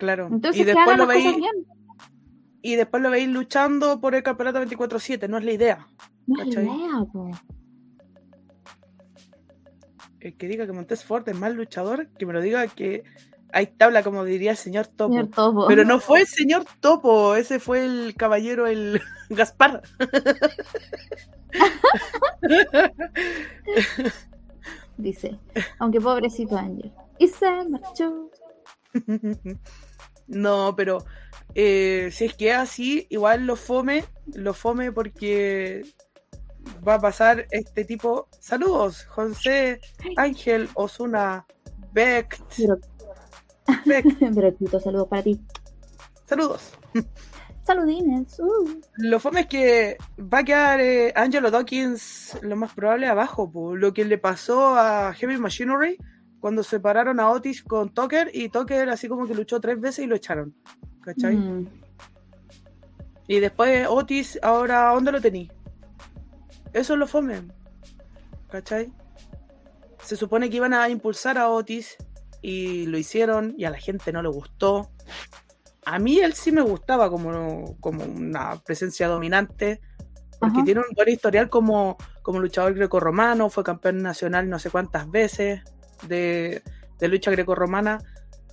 S2: Claro.
S3: Entonces,
S2: y después lo veis y después lo veis luchando por el campeonato 24/7, no es la idea.
S3: No es
S2: ¿cachai?
S3: idea, po.
S2: El que diga que Montes Ford es mal luchador, que me lo diga que hay tabla como diría el señor Topo.
S3: Señor Topo.
S2: Pero no fue el señor Topo, ese fue el caballero, el Gaspar.
S3: Dice, aunque pobrecito Ángel. Y se marchó.
S2: No, pero eh, si es que es así, igual lo fome, lo fome porque va a pasar este tipo. Saludos, José, Ángel, Osuna, Beck,
S3: Pero,
S2: Beck,
S3: saludos para ti.
S2: saludos.
S3: Saludines. uh.
S2: Lo fome es que va a quedar eh, Angelo Dawkins lo más probable abajo, po. lo que le pasó a Heavy Machinery cuando separaron a Otis con Tucker y Tucker así como que luchó tres veces y lo echaron. ¿Cachai?
S3: Mm.
S2: Y después Otis, ahora, ¿dónde lo tení? Eso es lo fome. ¿Cachai? Se supone que iban a impulsar a Otis y lo hicieron y a la gente no le gustó. A mí él sí me gustaba como, como una presencia dominante, porque
S3: Ajá.
S2: tiene un buen historial como, como luchador grecorromano, fue campeón nacional no sé cuántas veces de, de lucha grecorromana,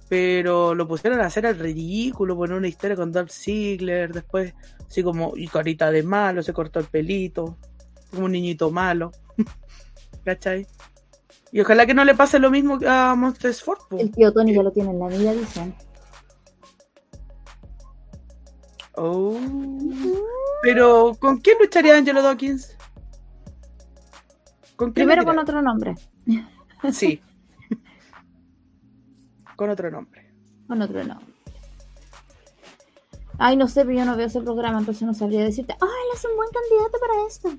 S2: pero lo pusieron a hacer el ridículo, poner una historia con Dolph Ziggler, después así como, y carita de malo, se cortó el pelito, como un niñito malo, ¿cachai? Y ojalá que no le pase lo mismo a po.
S3: El tío Tony ya lo tiene en la mira, dicen.
S2: Oh. Pero, ¿con quién lucharía Angelo Dawkins? ¿Con quién
S3: Primero con otro nombre.
S2: Sí. con otro nombre.
S3: Con otro nombre. Ay, no sé, pero yo no veo ese programa, entonces no sabría decirte, ay, él es un buen candidato para esto.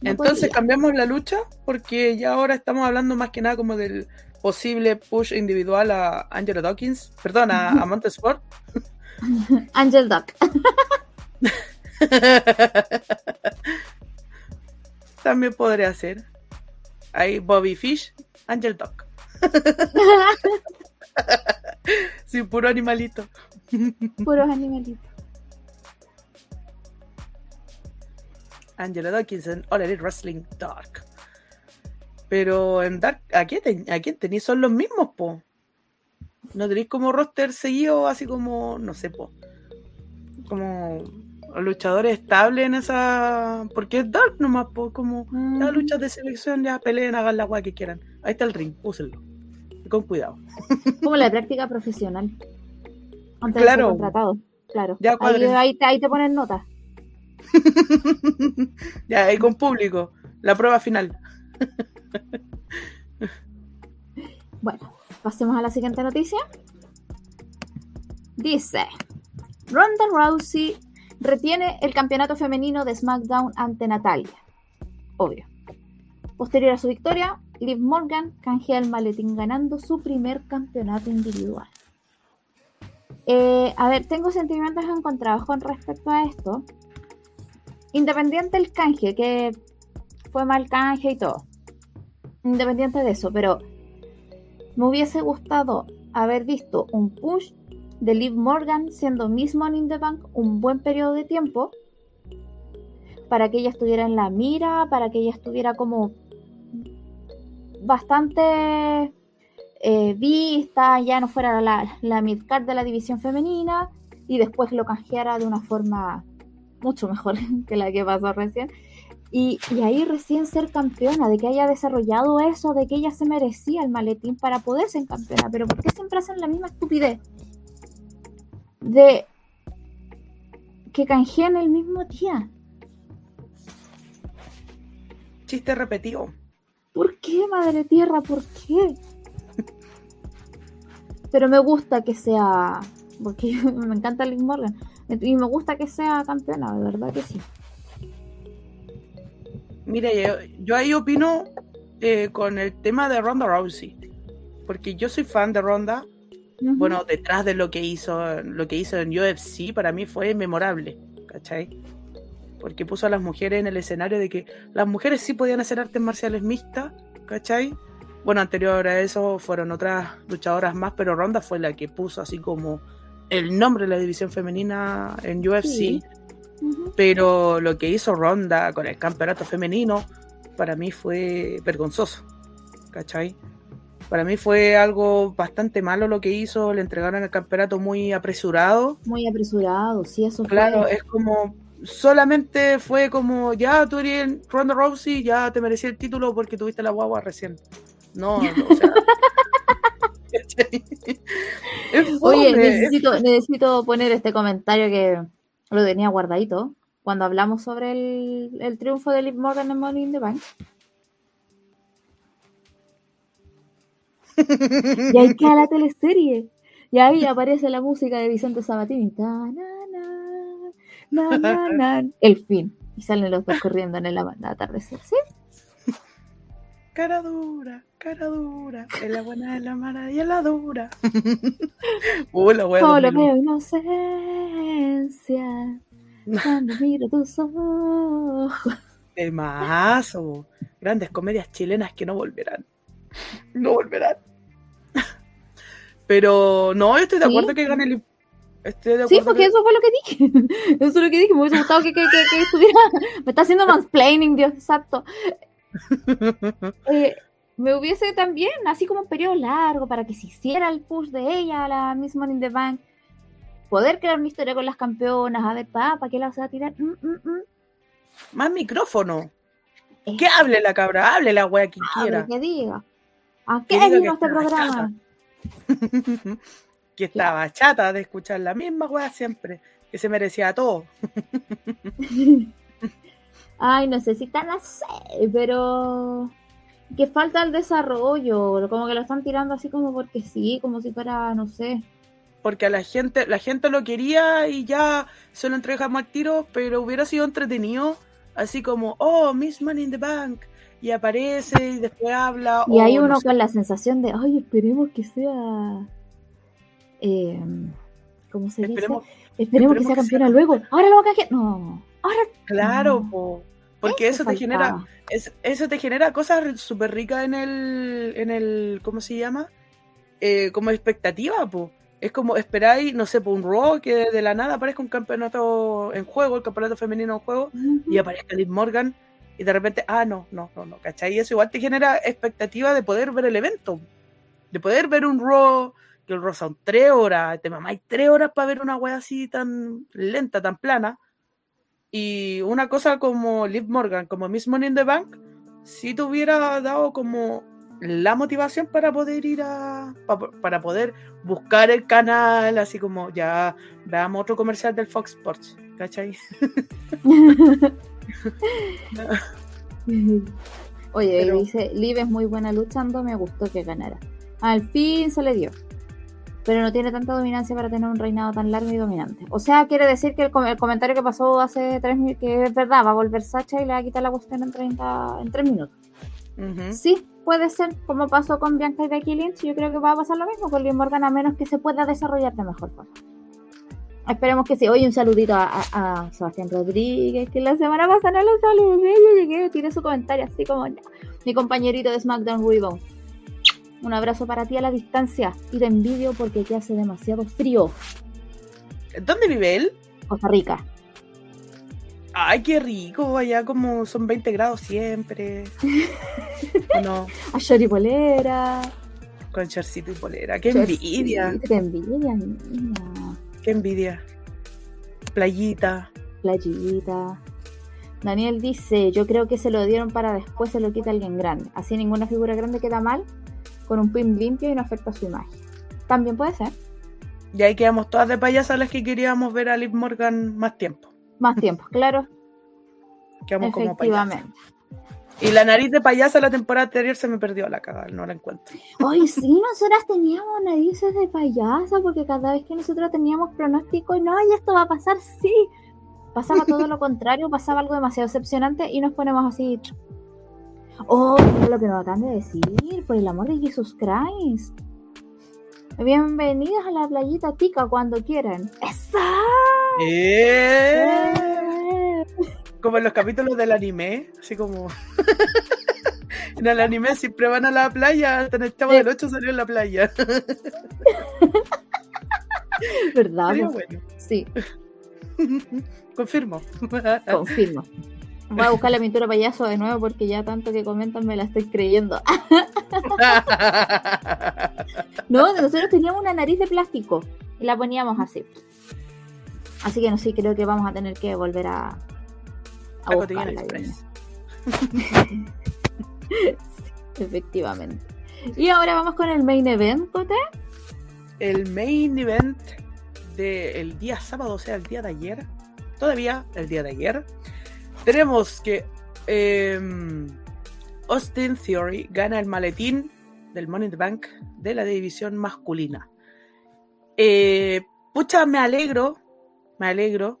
S2: Entonces
S3: podría.
S2: cambiamos la lucha porque ya ahora estamos hablando más que nada como del posible push individual a Angelo Dawkins, perdón, a, a Montesport.
S3: Angel Duck.
S2: También podría ser. Ahí Bobby Fish, Angel Duck. Sí, puro animalito.
S3: Puros animalitos.
S2: Angelo Dawkins en All Elite Wrestling Dark. Pero en Dark, ¿a quién, ten- a quién tenéis? Son los mismos, po. No tenéis como roster seguido, así como, no sé, po. Como luchadores estables en esa. Porque es Dark nomás, po. Como ya
S3: Mm.
S2: luchas de selección, ya peleen, hagan la weá que quieran. Ahí está el ring, úsenlo. Con cuidado.
S3: Como la práctica profesional. Antes
S2: Claro.
S3: contratado. Claro.
S2: Ya
S3: ahí, ahí, te- ahí te ponen nota.
S2: ya, ahí con público. La prueba final.
S3: Bueno, pasemos a la siguiente noticia. Dice, Ronda Rousey retiene el campeonato femenino de SmackDown ante Natalia. Obvio. Posterior a su victoria, Liv Morgan canjea el maletín ganando su primer campeonato individual. Eh, a ver, tengo sentimientos encontrados con respecto a esto. Independiente del canje, que fue mal canje y todo. Independiente de eso, pero me hubiese gustado haber visto un push de Liv Morgan siendo Miss Money the Bank un buen periodo de tiempo para que ella estuviera en la mira, para que ella estuviera como bastante eh, vista, ya no fuera la, la midcard de la división femenina y después lo canjeara de una forma mucho mejor que la que pasó recién. Y, y, ahí recién ser campeona, de que haya desarrollado eso, de que ella se merecía el maletín para poder ser campeona. Pero ¿por qué siempre hacen la misma estupidez? De que canjean el mismo día.
S2: Chiste repetido.
S3: ¿Por qué, madre tierra? ¿Por qué? Pero me gusta que sea. Porque me encanta Liz Morgan. Y me gusta que sea campeona, de verdad que sí.
S2: Mire, yo, yo ahí opino eh, con el tema de Ronda Rousey. Porque yo soy fan de Ronda. Bueno, detrás de lo que hizo, lo que hizo en UFC, para mí fue memorable. ¿Cachai? Porque puso a las mujeres en el escenario de que las mujeres sí podían hacer artes marciales mixtas, ¿cachai? Bueno, anterior a eso fueron otras luchadoras más, pero Ronda fue la que puso así como el nombre de la división femenina en UFC. Sí. Uh -huh. Pero lo que hizo Ronda con el campeonato femenino, para mí fue vergonzoso, ¿cachai? Para mí fue algo bastante malo lo que hizo, le entregaron el campeonato muy apresurado.
S3: Muy apresurado, sí, eso
S2: claro, fue. Claro, es como solamente fue como, ya tú eres Ronda Rousey, ya te merecí el título porque tuviste la guagua recién. No, no o sea.
S3: Oye, necesito, necesito poner este comentario que lo tenía guardadito cuando hablamos sobre el, el triunfo de Liv Morgan en Money in the Bank. Y ahí queda la teleserie. Y ahí aparece la música de Vicente Sabatini. Ta, na, na, na, na, el fin. Y salen los dos corriendo en el atardecer, ¿sí?
S2: Cara dura, cara dura, es la buena, es la mala y es la dura.
S3: uh, la wea Solo veo inocencia cuando miro tus ojos.
S2: Temazo. Grandes comedias chilenas que no volverán. No volverán. Pero no, yo estoy de acuerdo ¿Sí? que gane el
S3: sí, porque que... eso fue lo que dije. Eso es lo que dije. Me hubiese gustado que, que, que, que estuviera. Me está haciendo mansplaining, Dios, exacto. Eh, me hubiese también, así como un periodo largo, para que se hiciera el push de ella a la Miss Money in the Bank. Poder crear una historia con las campeonas. A ver, pa, ¿para qué la vas a tirar? Mm, mm, mm.
S2: Más micrófono. Eh. Que hable la cabra, hable la wea quien
S3: hable,
S2: quiera.
S3: Que diga. ¿A qué vino este programa?
S2: que estaba chata de escuchar la misma weá siempre, que se merecía todo.
S3: Ay, no sé si tan así, pero que falta el desarrollo, como que lo están tirando así como porque sí, como si fuera, no sé.
S2: Porque a la gente, la gente lo quería y ya se lo entregamos al tiro, pero hubiera sido entretenido, así como, oh, Miss Money in the Bank, y aparece y después habla.
S3: Y hay uno no sé. con la sensación de, ay, esperemos que sea eh, ¿cómo se
S2: esperemos,
S3: dice? Esperemos, que sea campeona luego. Ahora lo va a canjear. No, ahora.
S2: Claro, no. po, porque eso, eso te genera, es, eso te genera cosas súper ricas en el, en el, ¿cómo se llama? Eh, como expectativa, po. Es como esperáis, no sé, por un Raw que de la nada aparezca un campeonato en juego, el campeonato femenino en juego, uh -huh. y aparezca Liv Morgan, y de repente, ah, no, no, no, no, ¿cachai? Y eso igual te genera expectativa de poder ver el evento, de poder ver un Raw que el Raw son tres horas, te mamáis tres horas para ver una wea así tan lenta, tan plana. Y una cosa como Liv Morgan, como Miss Money in the Bank, si te hubiera dado como la motivación para poder ir a. para, para poder buscar el canal, así como ya veamos otro comercial del Fox Sports, ¿cachai?
S3: Oye, Pero... dice, Liv es muy buena luchando, me gustó que ganara. Al fin se le dio pero no tiene tanta dominancia para tener un reinado tan largo y dominante. O sea, quiere decir que el, com el comentario que pasó hace tres minutos, que es verdad, va a volver Sacha y le va a quitar la cuestión en, 30, en tres minutos. Uh -huh. Sí, puede ser como pasó con Bianca y Becky Lynch. Yo creo que va a pasar lo mismo con Liv Morgan a menos que se pueda desarrollar de mejor forma. Esperemos que sí. Oye, un saludito a, a- a Sebastián Rodríguez, que la semana pasada no lo saludé. Yo llegué, tiré su comentario así como ya. mi compañerito de SmackDown Bone. Un abrazo para ti a la distancia y te envidio porque aquí hace demasiado frío.
S2: ¿Dónde vive él?
S3: Costa Rica.
S2: Ay, qué rico, allá como son 20 grados siempre. ¿O no?
S3: A Shori Polera.
S2: Con charcito y polera. Qué envidia,
S3: Qué envidia, niña.
S2: Qué envidia. Playita.
S3: Playita. Daniel dice, yo creo que se lo dieron para después se lo quita alguien grande. Así ninguna figura grande queda mal, con un pin limpio y no afecta su imagen. También puede ser.
S2: Y ahí quedamos todas de payasas las que queríamos ver a Liv Morgan más tiempo.
S3: Más tiempo, claro,
S2: Quedamos como payasas. Y la nariz de payasa la temporada anterior se me perdió la cagada, no la encuentro.
S3: Hoy sí, nosotras teníamos narices de payasa, porque cada vez que nosotros teníamos pronóstico, no, y esto va a pasar, sí. Pasaba todo lo contrario, pasaba algo demasiado decepcionante y nos ponemos así. Oh, lo que nos acaban de decir, por el amor de Jesus Christ. Bienvenidas a la playita tica cuando quieran. ¡Esa!
S2: ¡Eh! Como en los capítulos del anime, así como. en el anime siempre van a la playa, hasta en el chavo
S3: Sí.
S2: del 8 salió en la playa.
S3: ¿Verdad?
S2: Sería bueno.
S3: Sí,
S2: Confirmo.
S3: confirmo. Voy a buscar la pintura payaso de nuevo porque ya tanto que comentan me la estoy creyendo. No, nosotros teníamos una nariz de plástico y la poníamos así. Así que no sé, creo que vamos a tener que volver a, a buscarla.
S2: Express.
S3: Efectivamente. Y ahora vamos con el main event, Cote.
S2: El main event del día sábado, o sea, el día de ayer, todavía el día de ayer, tenemos que em, Austin Theory gana el maletín del Money in the Bank de la división masculina. Eh, pucha, me alegro, me alegro,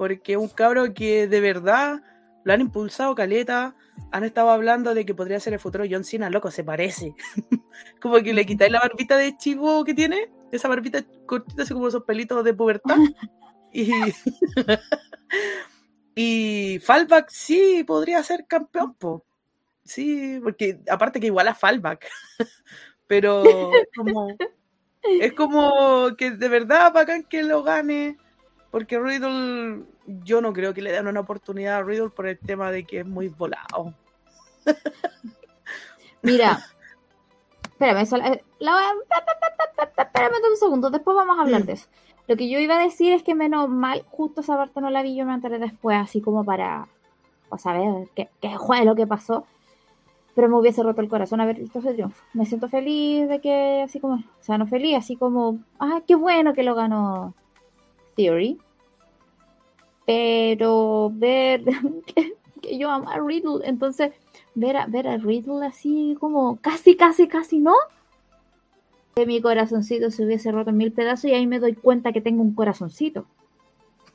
S2: porque un cabro que de verdad lo han impulsado caleta, han estado hablando de que podría ser el futuro John Cena, loco, se parece. como que le quitáis la barbita de chivo que tiene, esa barbita cortita, así como esos pelitos de pubertad. y, y Fallback sí podría ser campeón, po. Sí, porque aparte que igual a Fallback. Pero como, es como que de verdad bacán que lo gane. Porque Riddle, yo no creo que le den una oportunidad a Riddle por el tema de que es muy volado.
S3: Mira, espérame, eso, la, la- espérame un segundo, después vamos a hablar
S2: Mm.
S3: de eso. Lo que yo iba a decir es que menos mal, justo esa parte no la vi, yo me enteré después, así como para, para saber qué, qué fue lo que pasó. Pero me hubiese roto el corazón haber visto ese triunfo. Me siento feliz de que, así como, o sea, no feliz, así como, ah, qué bueno que lo ganó Theory. Pero ver que, que yo amo a Riddle, entonces ver a, ver a Riddle así como casi, casi, casi no. Que mi corazoncito se hubiese roto en mil pedazos y ahí me doy cuenta que tengo un corazoncito.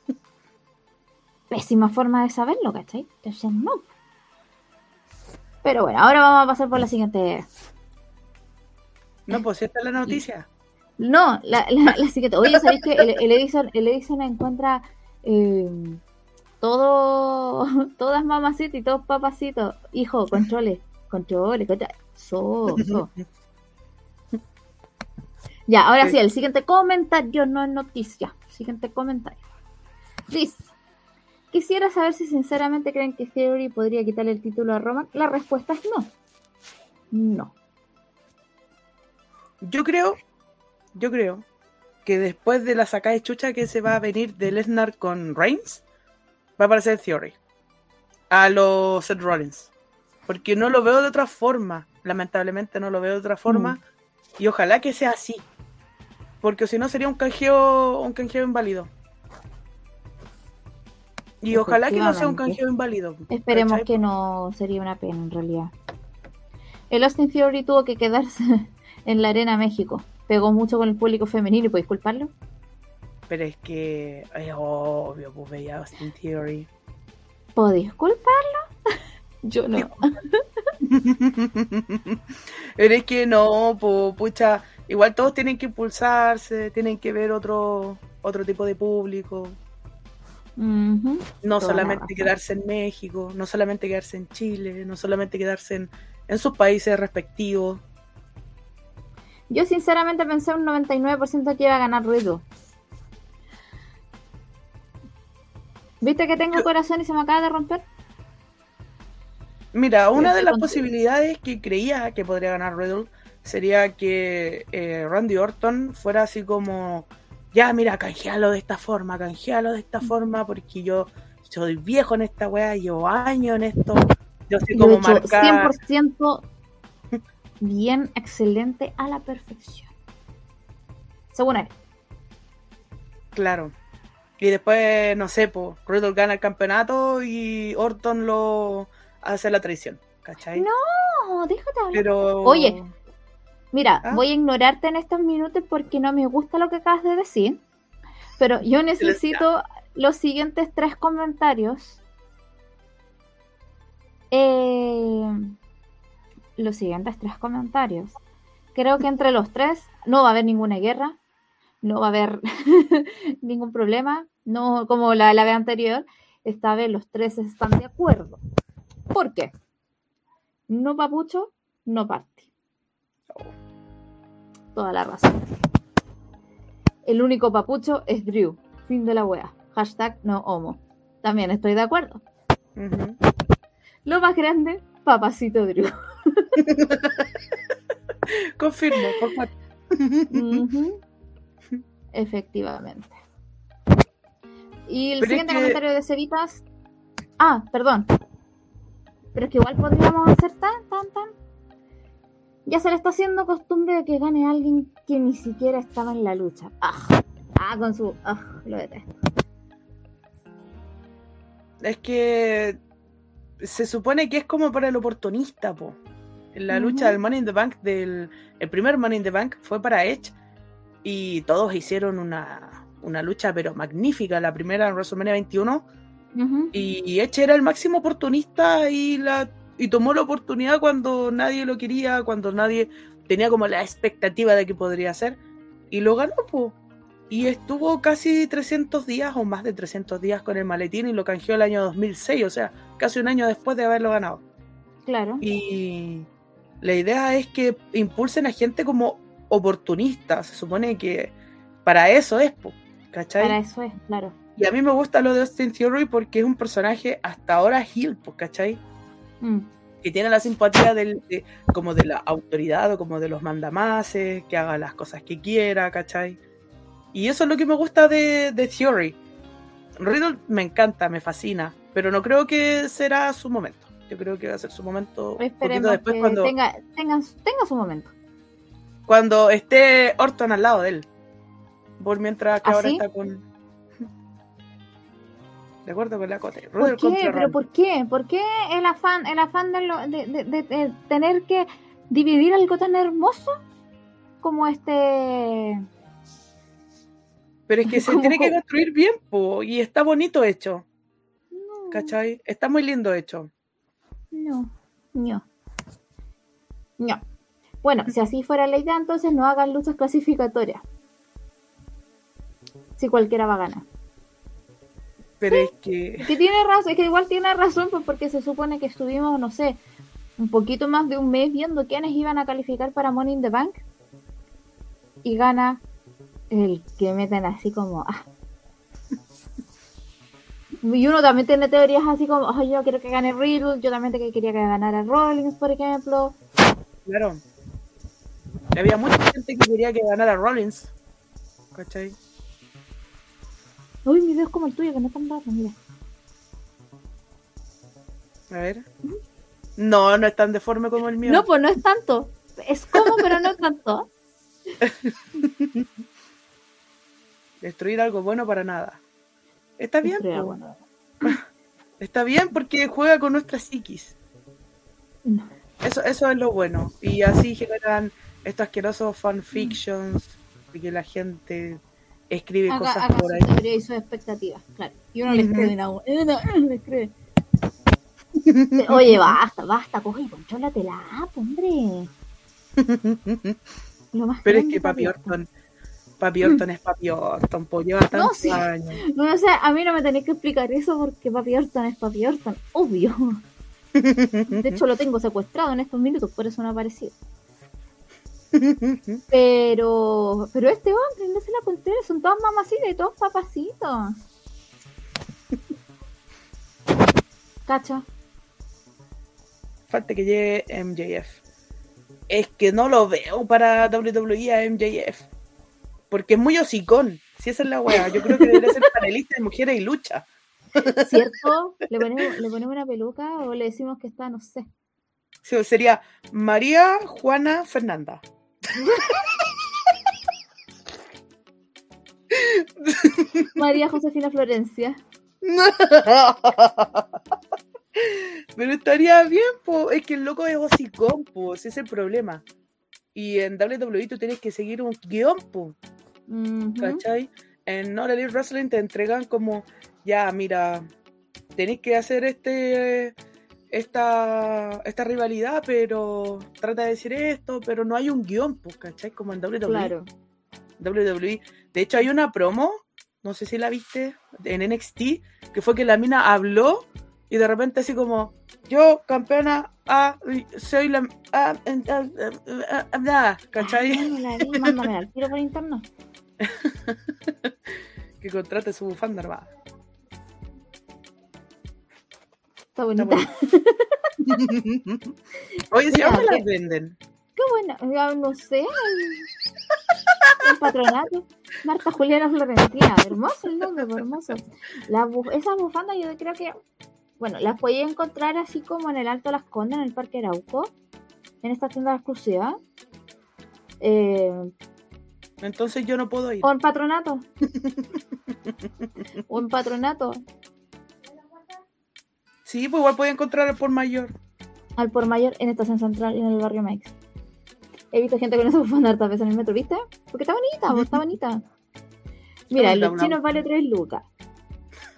S3: Pésima forma de saberlo, ¿cachai? Entonces no. Pero bueno, ahora vamos a pasar por la siguiente.
S2: No, pues esta es la noticia.
S3: No, la, la, la siguiente. Oye, ¿sabéis que el, Edison, el Edison encuentra eh, todo, todas mamacitas y todos papacitos? Hijo, controle, controle, controle. So, so. Ya, ahora sí, el siguiente comentario, no es noticia. Siguiente comentario. Dice, quisiera saber si sinceramente creen que Theory podría quitarle el título a Roman. La respuesta es no. No.
S2: Yo creo, yo creo que después de la sacada de chucha que se va a venir de Lesnar con Reigns, va a aparecer Theory. A los Seth Rollins. Porque no lo veo de otra forma. Lamentablemente no lo veo de otra forma. Y ojalá que sea así. Porque si no sería un canjeo, un canjeo inválido. Y ojalá que no sea un canjeo inválido.
S3: Esperemos
S2: ¿cachai?
S3: que no sería una pena en realidad. El Austin Theory tuvo que quedarse en la Arena México. Pegó mucho con el público femenino y puedes culparlo.
S2: Pero es que es obvio, pues veía Austin Theory.
S3: ¿Podéis culparlo? Yo no.
S2: Pero es que no, po, pucha, igual todos tienen que impulsarse, tienen que ver otro, otro tipo de público. No
S3: Toda
S2: solamente quedarse en México, no solamente quedarse en Chile, no solamente quedarse en, en sus países respectivos.
S3: Yo sinceramente pensé un 99% que iba a ganar Riddle. ¿Viste que tengo
S2: Yo-
S3: corazón y se me acaba de romper?
S2: Mira, una de las
S3: contigo.
S2: posibilidades que creía que podría ganar Riddle sería que eh, Randy Orton fuera así como, ya mira, canjealo de esta forma, canjealo de esta forma, porque yo soy viejo en esta weá, llevo años en esto, yo sé cómo marcar.
S3: 100% bien, excelente, a la perfección. Según él.
S2: Claro. Y después, no sé, pues, Riddle gana el campeonato y Orton lo hace la traición, ¿cachai?
S3: No, déjate hablar.
S2: Pero...
S3: Oye. Mira,
S2: ¿Ah?
S3: voy a ignorarte en estos minutos porque no me gusta lo que acabas de decir. Pero yo necesito los siguientes tres comentarios. Eh, los siguientes tres comentarios. Creo que entre los tres no va a haber ninguna guerra, no va a haber ningún problema, no como la, la vez anterior. Esta vez los tres están de acuerdo. ¿Por qué? No papucho, no parte. Toda la razón. El único papucho es Drew. Fin de la wea. Hashtag no homo. También estoy de acuerdo. Lo más grande, papacito Drew.
S2: Confirmo, por favor.
S3: Efectivamente. Y el
S2: Pero es
S3: siguiente
S2: que-
S3: comentario de Cevitas. Ah, perdón. Pero es que igual podríamos hacer tan, tan, tan. Ya se le está haciendo costumbre de que gane alguien que ni siquiera estaba en la lucha. Ah, ah con su. Ah, lo detesto.
S2: Es que se supone que es como para el oportunista, po. La lucha del Money in the Bank, del el primer Money in the Bank fue para Edge y todos hicieron una, una lucha pero magnífica, la primera en WrestleMania 21
S3: Ujú.
S2: y Edge era el máximo oportunista y la y tomó la oportunidad cuando nadie lo quería, cuando nadie tenía como la expectativa de que podría ser y lo ganó. Y estuvo casi 300 días o más de 300 días con el maletín y lo canjeó el año 2006, o sea, casi un año después de haberlo ganado.
S3: Claro.
S2: Y la idea es que impulsen a gente como oportunista, se supone que para eso es, ¿cachai?
S3: Para eso es, claro.
S2: Y a mí me gusta lo de Austin Theory porque es un personaje hasta ahora heel, ¿cachai?
S3: Mm.
S2: que tiene la simpatía del, de- como de la autoridad o como de los mandamases, que haga las cosas que quiera, ¿cachai? Y eso es lo que me gusta de, de Theory. Riddle me encanta, me fascina, pero no creo que será su momento. Yo creo que va a ser su momento
S3: Esperemos
S2: después
S3: que
S2: cuando,
S3: tenga, tenga, tenga su momento.
S2: cuando esté Orton al lado de él. Por mientras que
S3: ¿Ah,
S2: ahora
S3: sí?
S2: está con... De acuerdo con la Cote.
S3: ¿Por qué? ¿Pero por qué? ¿Por qué el afán, el afán de, lo- de- de- tener que dividir algo tan hermoso como este...
S2: Pero es que se tiene que construir bien, po, y está bonito hecho.
S3: No,
S2: ¿Cachai? Está muy lindo hecho.
S3: No, no. No. Bueno, si así fuera la idea, entonces no hagan luchas clasificatorias. Si cualquiera va a ganar.
S2: Pero es que.
S3: Que tiene razón, es que igual tiene razón, pues porque se supone que estuvimos, no sé, un poquito más de un mes viendo quiénes iban a calificar para Money in the Bank. Y gana el que meten así como. ah. Y uno también tiene teorías así como, "Ay, yo quiero que gane Riddle, yo también quería que ganara Rollins, por ejemplo.
S2: Claro. Había mucha gente que quería que ganara Rollins. ¿Cachai?
S3: Uy, mi dedo es como el tuyo, que no es tan raro, mira.
S2: A ver. No, no es tan deforme como el mío.
S3: No, pues no es tanto. Es como, pero no tanto.
S2: Destruir algo bueno para nada. Está bien, Está bien porque juega con nuestra psiquis.
S3: No.
S2: Eso, eso es lo bueno. Y así generan estos asquerosos fanfictions y que la gente escribe
S3: Haga,
S2: cosas por ahí.
S3: y sus expectativas, claro. Y uno le
S2: Ujú.
S3: escribe una uno. Oye, basta, basta, coge y contrólate la app, hombre. Lo más
S2: Pero es que Papi
S3: Orton.
S2: Papi Orton es Papi Orton, pues lleva tantos
S3: sí.
S2: años.
S3: No, o sea, a mí no me tenéis que explicar eso porque Papi Orton es Papi Orton, obvio. De hecho, lo tengo secuestrado en estos minutos, por eso no ha aparecido. Pero, pero este hombre, no se la conté, son todas mamacitas y todos papacitos. Cacha.
S2: Falta que llegue MJF. Es que no lo veo para WWE a MJF. Porque es muy hocicón. Si esa es la wea. Yo creo que debería ser panelista de mujeres y lucha.
S3: ¿Cierto? ¿Le ponemos, ¿Le ponemos una peluca o le decimos que está, no sé?
S2: Sí, sería María Juana Fernanda.
S3: María Josefina Florencia.
S2: Pero estaría bien, po. Es que el loco es hocicón, po. Ese es el problema. Y en WWE tú tienes que seguir un guion, po.
S3: Ujú.
S2: ¿Cachai? En All Elite Wrestling te entregan como, ya, mira, tenéis que hacer este esta, esta rivalidad, pero trata de decir esto, pero no hay un guion, pues, ¿cachai? Como en WWE.
S3: Claro.
S2: WWE. De hecho, hay una promo, no sé si la viste, en NXT, que fue que la mina habló y de repente así como, yo, campeona, ah, soy la... Ah, ah, ah, ah, ah, ah", ¿cachai?
S3: Mándamela al tiro por interno.
S2: que contrate su bufanda armada.
S3: Está bonita.
S2: bueno. Oye, si aún las venden.
S3: Qué buena. Ya, No sé. El, patronato. Marta Juliana Florentina. Hermoso el nombre, hermoso. La bu- esas bufandas yo creo que. Bueno, las podía encontrar así como en el Alto Las Condes, en el Parque Arauco. En esta tienda exclusiva. Eh,
S2: Entonces yo no puedo ir.
S3: o en patronato. o en patronato.
S2: Sí, pues igual podía encontrar el por mayor.
S3: Al por mayor en Estación Central y en el barrio Meix. He visto gente con esa bufanda hartas veces en el metro, ¿viste? Porque está bonita, pues, está bonita. Mira,
S2: una-
S3: chinos vale 3 lucas.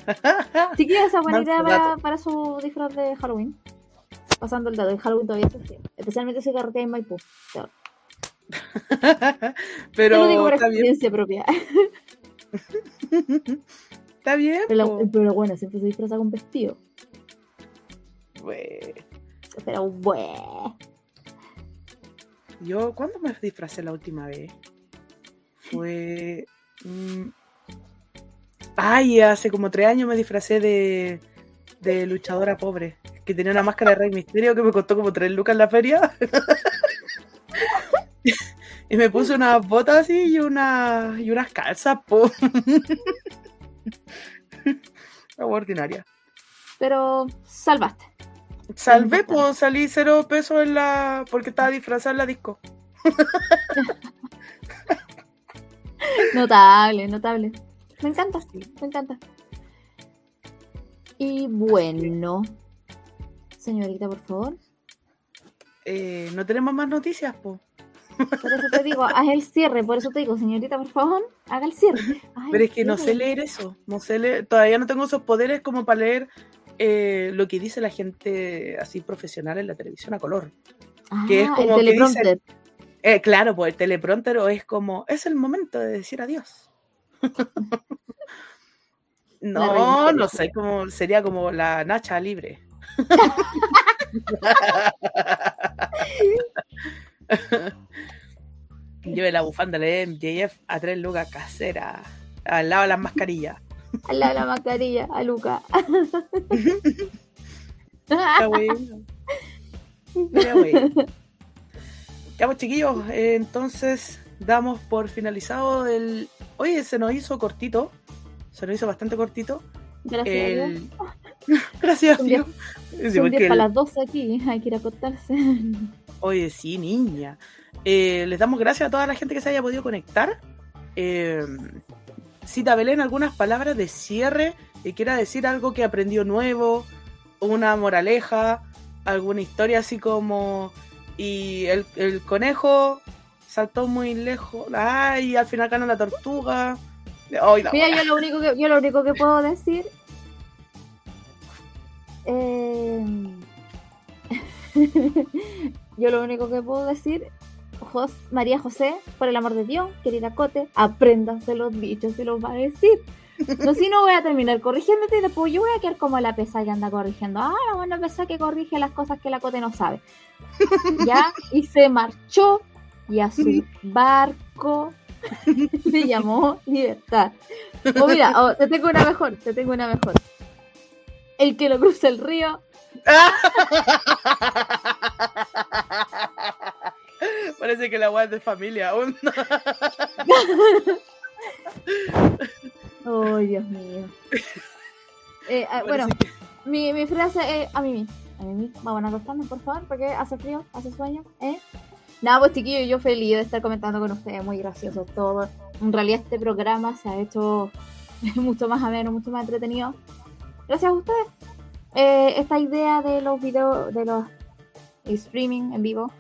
S3: Chiquilla, esa buena idea para, para su disfraz de Halloween. Pasando el dato, el Halloween todavía existe. Especialmente si carretea en Maipú.
S2: Pero
S3: lo digo por
S2: bien.
S3: experiencia propia.
S2: Está bien.
S3: Pero, bueno, siempre se disfraza con vestido.
S2: Pues,
S3: Pero bueno.
S2: Yo, ¿cuándo me disfracé la última vez? Fue. mm, Ay, hace como tres años me disfracé de, de luchadora pobre. Que tenía una máscara de Rey Misterio que me costó como tres lucas en la feria. y me puse unas botas así y, una, y unas calzas, po. Ordinaria.
S3: Pero salvaste.
S2: Salvé, pues salí cero pesos en la. porque estaba disfrazada en la disco.
S3: Notable, notable. Me encanta, me encanta. Y bueno, señorita, por favor,
S2: Eh, no tenemos más noticias, pues.
S3: por eso te digo, haz el cierre, por eso te digo, señorita, por favor, haga el cierre. Haz
S2: Pero
S3: el
S2: es que no sé leer eso. No sé leer, todavía no tengo esos poderes como para leer eh, lo que dice la gente así profesional en la televisión a color. que es
S3: Ah,
S2: como
S3: el
S2: que
S3: teleprompter.
S2: Eh, claro, pues el teleprompter o es como, es el momento de decir adiós. No, no sé, como, sería como la Nacha libre. Lleve la bufanda de MJF a tres lucas casera, al lado de las mascarillas.
S3: Al lado de la mascarilla, a Luca.
S2: Está bueno. Está bueno. Ya pues chiquillos, eh, entonces damos por finalizado el... Oye, se nos hizo cortito, se nos hizo bastante cortito.
S3: Gracias a Dios.
S2: El... Gracias Dios.
S3: Son
S2: porque
S3: 10
S2: el-
S3: para las 12 aquí, hay que ir a acostarse.
S2: Oye, sí, niña. Eh, les damos gracias a toda la gente que se haya podido conectar. Eh, Cita Belén, algunas palabras de cierre que quiera decir algo que aprendió nuevo, una moraleja, alguna historia así como. Y el, el conejo saltó muy lejos. Ay, al final ganó la tortuga. La
S3: Mira, yo lo único que, yo lo único que puedo decir. eh, Yo lo único que puedo decir, Jos- María José, por el amor de Dios, querida Cote, apréndanse los dichos y los va a decir. No, si no voy a terminar corrigiéndote y después yo voy a quedar como la pesa que anda corrigiendo. Ah, la buena pesa que corrige las cosas que la Cote no sabe. Ya, y se marchó y a su barco le llamó libertad. O mira, oh, te tengo una mejor, te tengo una mejor. El que lo cruza el río
S2: Parece que la weá es de familia aún.
S3: Oh, Dios mío. Eh, ah, bueno,
S2: que-
S3: mi, mi frase es a mí A mí vamos a acostarnos, por favor, porque hace frío, hace sueño, ¿eh? Nada, pues chiquillos, yo feliz de estar comentando con ustedes, muy gracioso todo. En realidad este programa se ha hecho mucho más ameno, mucho más entretenido. Gracias a ustedes. Eh, esta idea de los videos, de los streaming en vivo,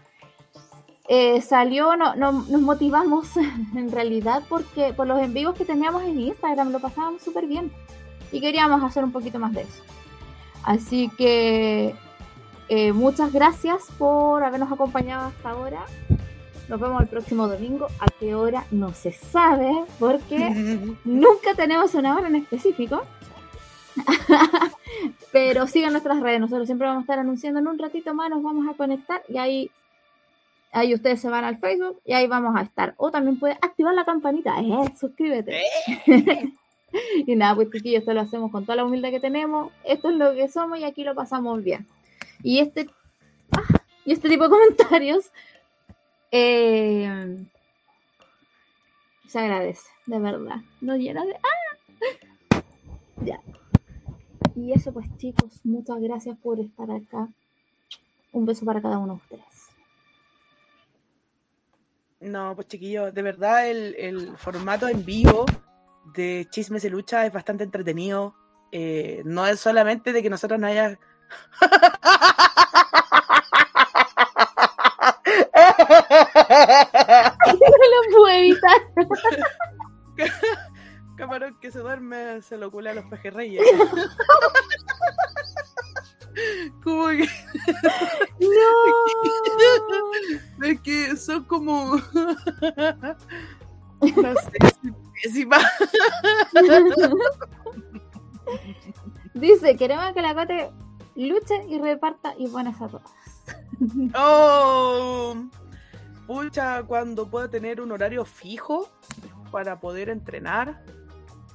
S3: eh, salió, no, no- nos motivamos en realidad porque por los en vivos que teníamos en Instagram lo pasábamos súper bien y queríamos hacer un poquito más de eso. Así que eh, muchas gracias por habernos acompañado hasta ahora. Nos vemos el próximo domingo. ¿A qué hora? No se sabe porque nunca tenemos una hora en específico. Pero sigan nuestras redes. Nosotros siempre vamos a estar anunciando en un ratito más. Nos vamos a conectar y ahí, ahí ustedes se van al Facebook y ahí vamos a estar. O también puede activar la campanita. Eh, suscríbete. y nada, pues chiquillos, esto lo hacemos con toda la humildad que tenemos. Esto es lo que somos y aquí lo pasamos bien. Y este, ah, y este tipo de comentarios eh, se agradece, de verdad. Nos llena de. ¡Ah! Ya. Y eso, pues, chicos, muchas gracias por estar acá. Un beso para cada uno de ustedes.
S2: No, pues chiquillos, de verdad el, el formato en vivo de Chismes y Lucha es bastante entretenido. Eh, no es solamente de que nosotros no haya...
S3: no lo puedo evitar.
S2: Camarón que se duerme se lo culea a los pejerreyes. como que,
S3: No.
S2: es que son como... no sé, pésima.
S3: Dice, queremos que la cote luche y reparta y buenas a todas.
S2: Oh, pucha, cuando pueda tener un horario fijo para poder entrenar.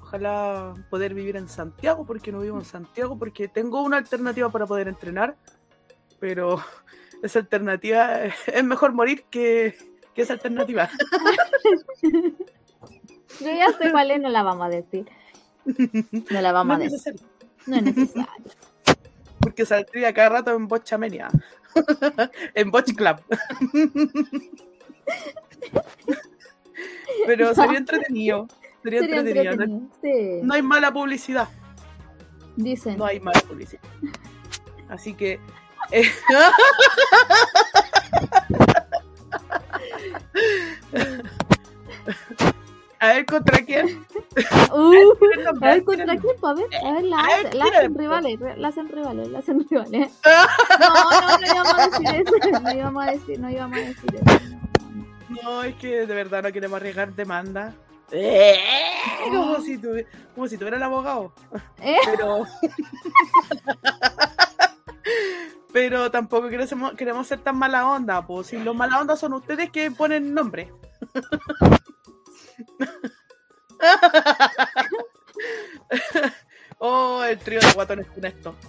S2: Ojalá poder vivir en Santiago, porque no vivo en Santiago, porque tengo una alternativa para poder entrenar, pero esa alternativa es mejor morir que, que esa alternativa.
S3: Yo ya sé cuál es, no la vamos a decir. No la vamos a decir.
S2: necesario,
S3: No es necesario.
S2: Porque saldría cada rato en Bochamenia, en Botch Club. pero sería entretenido. Sería,
S3: Sería
S2: entretenido. no-
S3: entretenido. Sí.
S2: no hay mala publicidad.
S3: Dicen.
S2: No hay mala publicidad. Así que. eh, a ver contra quién,
S3: pa' ver, a ver, la,
S2: A ver,
S3: hacen- la hacen rivales, la hacen rivales, la hacen rivales. No, no, no íbamos a decir eso, no íbamos a decir, no íbamos a decir eso.
S2: No, es que de verdad no queremos arriesgar demanda. Eh, Como si, tuvi- como si tuviera el abogado.
S3: ¿Eh?
S2: Pero. Pero tampoco queremos, queremos ser tan mala onda. Pues si los mala onda son ustedes que ponen nombre. oh, el trío de guatones funesto.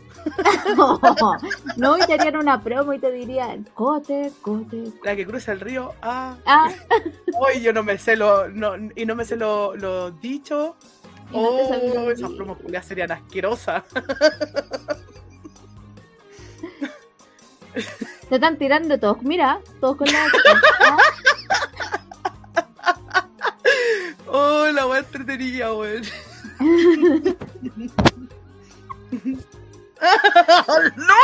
S3: No, y te harían una promo y te dirían, cote, cote.
S2: La que cruza el río. Ah,
S3: Ah,
S2: hoy yo no me sé lo. No, y no me sé lo, lo dicho.
S3: y no
S2: Oh,
S3: lo
S2: esas promos serían asquerosas.
S3: Te están tirando todos, mira, todos con la. Ah,
S2: Oh, la wea entretenida, weón. ¡No!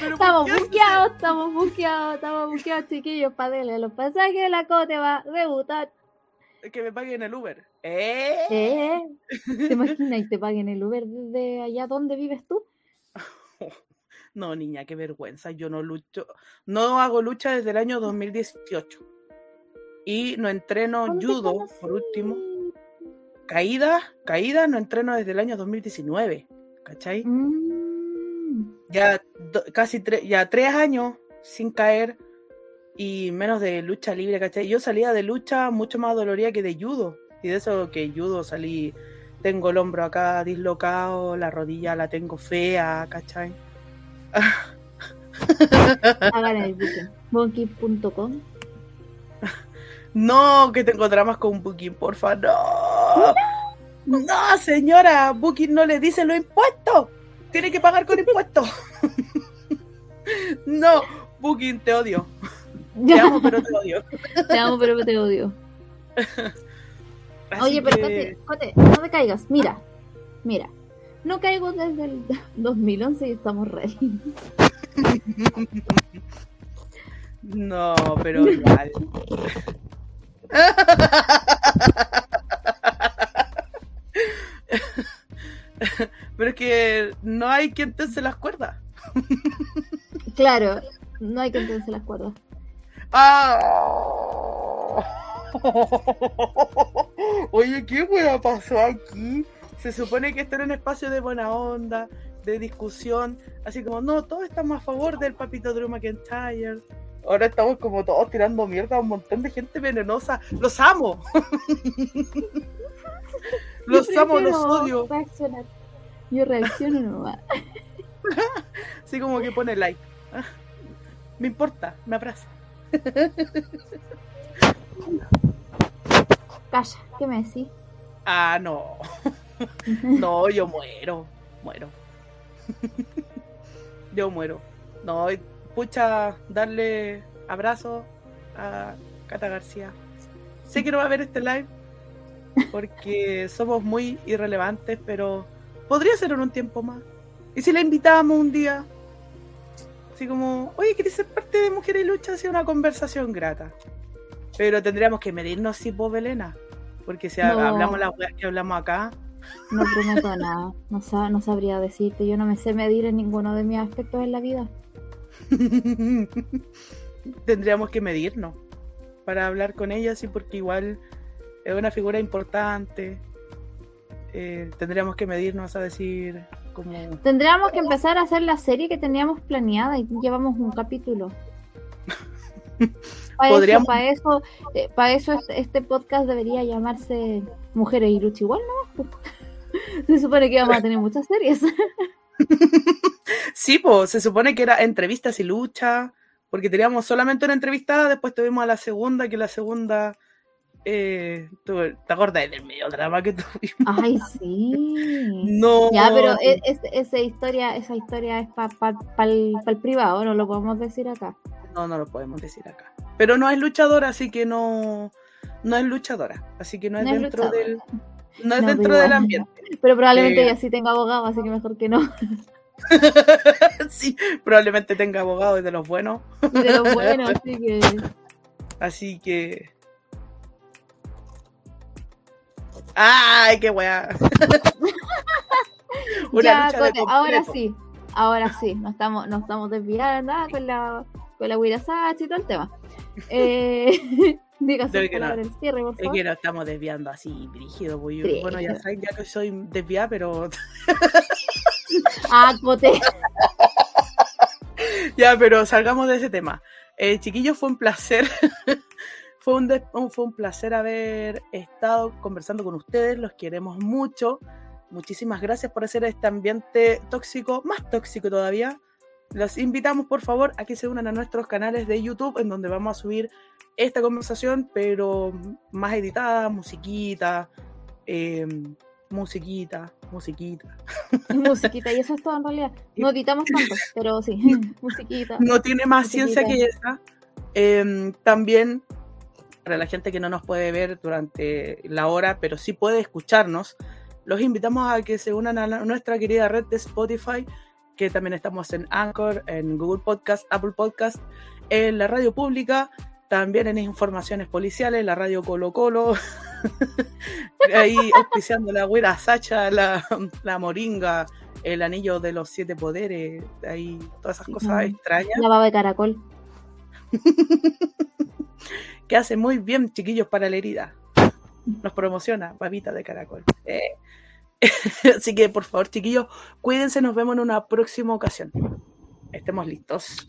S2: Pero ¿por
S3: Estamos buqueados, estamos buqueados, estamos buqueados, chiquillos, para darle los pasajes de la cote va a debutar.
S2: Que me paguen el Uber. ¿Eh?
S3: ¿Eh? ¿Te imaginas y te paguen el Uber desde allá donde vives tú?
S2: No, niña, qué vergüenza. Yo no lucho, no hago lucha desde el año 2018. Y no entreno
S3: ¿Dónde
S2: judo, por último. Caída, caída no entreno desde el año 2019. ¿Cachai?
S3: Mm,
S2: Ya do- casi tre- ya tres años sin caer y menos de lucha libre, ¿cachai? Yo salía de lucha mucho más dolorida que de judo. Y de eso que judo salí, tengo el hombro acá dislocado, la rodilla la tengo fea, ¿cachai?
S3: hagan el.
S2: No, que tengo dramas con Booking, porfa, no. No, señora, Booking no le dice los impuestos. Tiene que pagar con impuestos. No, Booking, te odio. Te amo, pero te odio.
S3: Te amo, pero te odio.
S2: Así
S3: Oye, pero
S2: que-
S3: Cote, Cote, no te caigas. Mira, mira. No caigo desde el 2011 y estamos ready.
S2: No, pero igual. Pero es que no hay quien tense las cuerdas.
S3: Claro, no hay que entenderse las cuerdas.
S2: ¡Ah! Oye, ¿qué hueá pasó aquí? Se supone que esto era un espacio de buena onda, de discusión, así como, no, todos estamos a favor del papito Drew McIntyre. Ahora estamos como todos tirando mierda a un montón de gente venenosa. ¡Los amo! los
S3: Yo
S2: amo, los odio.
S3: reaccionar. Yo reacciono nomás.
S2: Así como que pone like. Ah, Me importa, me abraza.
S3: Calla, ¿qué me decís?
S2: Ah, no. No, yo muero, muero. Yo muero. No, pucha, darle abrazo a Cata García. Sé que no va a ver este live porque somos muy irrelevantes, pero podría ser en un tiempo más. ¿Y si la invitábamos un día? Así como, oye, ¿quieres ser parte de Mujer y Lucha? Así una conversación grata. Pero tendríamos que medirnos si vos, Belena. Porque si
S3: No.
S2: hablamos las weas que hablamos acá,
S3: No prometo nada. No, sa- no sabría decirte. Yo no me sé medir en ninguno de mis aspectos en la vida.
S2: tendríamos que medirnos para hablar con ella, sí, porque igual es una figura importante. Eh, tendríamos que medirnos a decir como
S3: Tendríamos que empezar a hacer la serie que teníamos planeada y llevamos un capítulo. Para
S2: Podríamos-
S3: eso, para eso, eh, para eso este, este podcast debería llamarse Mujeres y Lucha igual, ¿no? Se supone que vamos a tener muchas series.
S2: Sí, pues se supone que era entrevistas y lucha, porque teníamos solamente una entrevistada, después tuvimos a la segunda, que la segunda, eh, ¿te acuerdas del medio drama que tuvimos?
S3: Ay, sí.
S2: No.
S3: Ya, pero e- es- esa historia, esa historia es para el privado, no lo podemos decir acá.
S2: No, no lo podemos decir acá. Pero no es luchadora, así que no, no es luchadora, así que no es
S3: No
S2: dentro del, no es
S3: No,
S2: dentro del ambiente.
S3: Pero probablemente
S2: Eh.
S3: ella sí tenga abogado, así que mejor que no.
S2: sí, probablemente tenga abogados de los buenos.
S3: Y de lo bueno, así que.
S2: Así que. ¡Ay, qué weá!
S3: Ya, Cote, ahora sí, ahora sí, nos estamos, nos estamos desviando ah, con la con la y todo el tema. Eh, diga su
S2: no.
S3: palabra del cierre, por
S2: Es que nos estamos desviando así. Pues yo-
S3: Brígido.
S2: bueno, ya saben, ya que soy desviada, pero.
S3: Ah, Cote.
S2: ya, pero salgamos de ese tema. Eh, chiquillos, fue un placer. fue, un de- un- fue un placer haber estado conversando con ustedes. Los queremos mucho. Muchísimas gracias por hacer este ambiente tóxico, más tóxico todavía. Los invitamos, por favor, a que se unan a nuestros canales de YouTube, en donde vamos a subir esta conversación, pero más editada, musiquita, eh, musiquita, musiquita.
S3: musiquita, y eso es todo en realidad. No editamos tanto, pero sí, musiquita.
S2: no tiene más
S3: Musiquita.
S2: ciencia que esa. Em, también, para la gente que no nos puede ver durante la hora, pero sí puede escucharnos, los invitamos a que se unan a la- nuestra querida red de Spotify, que también estamos en Anchor, en Google Podcast, Apple Podcast, en la radio pública, también en informaciones policiales, la radio Colo Colo, ahí auspiciando la güera Sacha, la, moringa, el anillo de los siete poderes, ahí todas esas cosas extrañas.
S3: La baba de caracol.
S2: que hace muy bien, chiquillos, para la herida. Nos promociona, babita de caracol. Eh, Así que por favor, chiquillos, cuídense, nos vemos en una próxima ocasión. Estemos listos.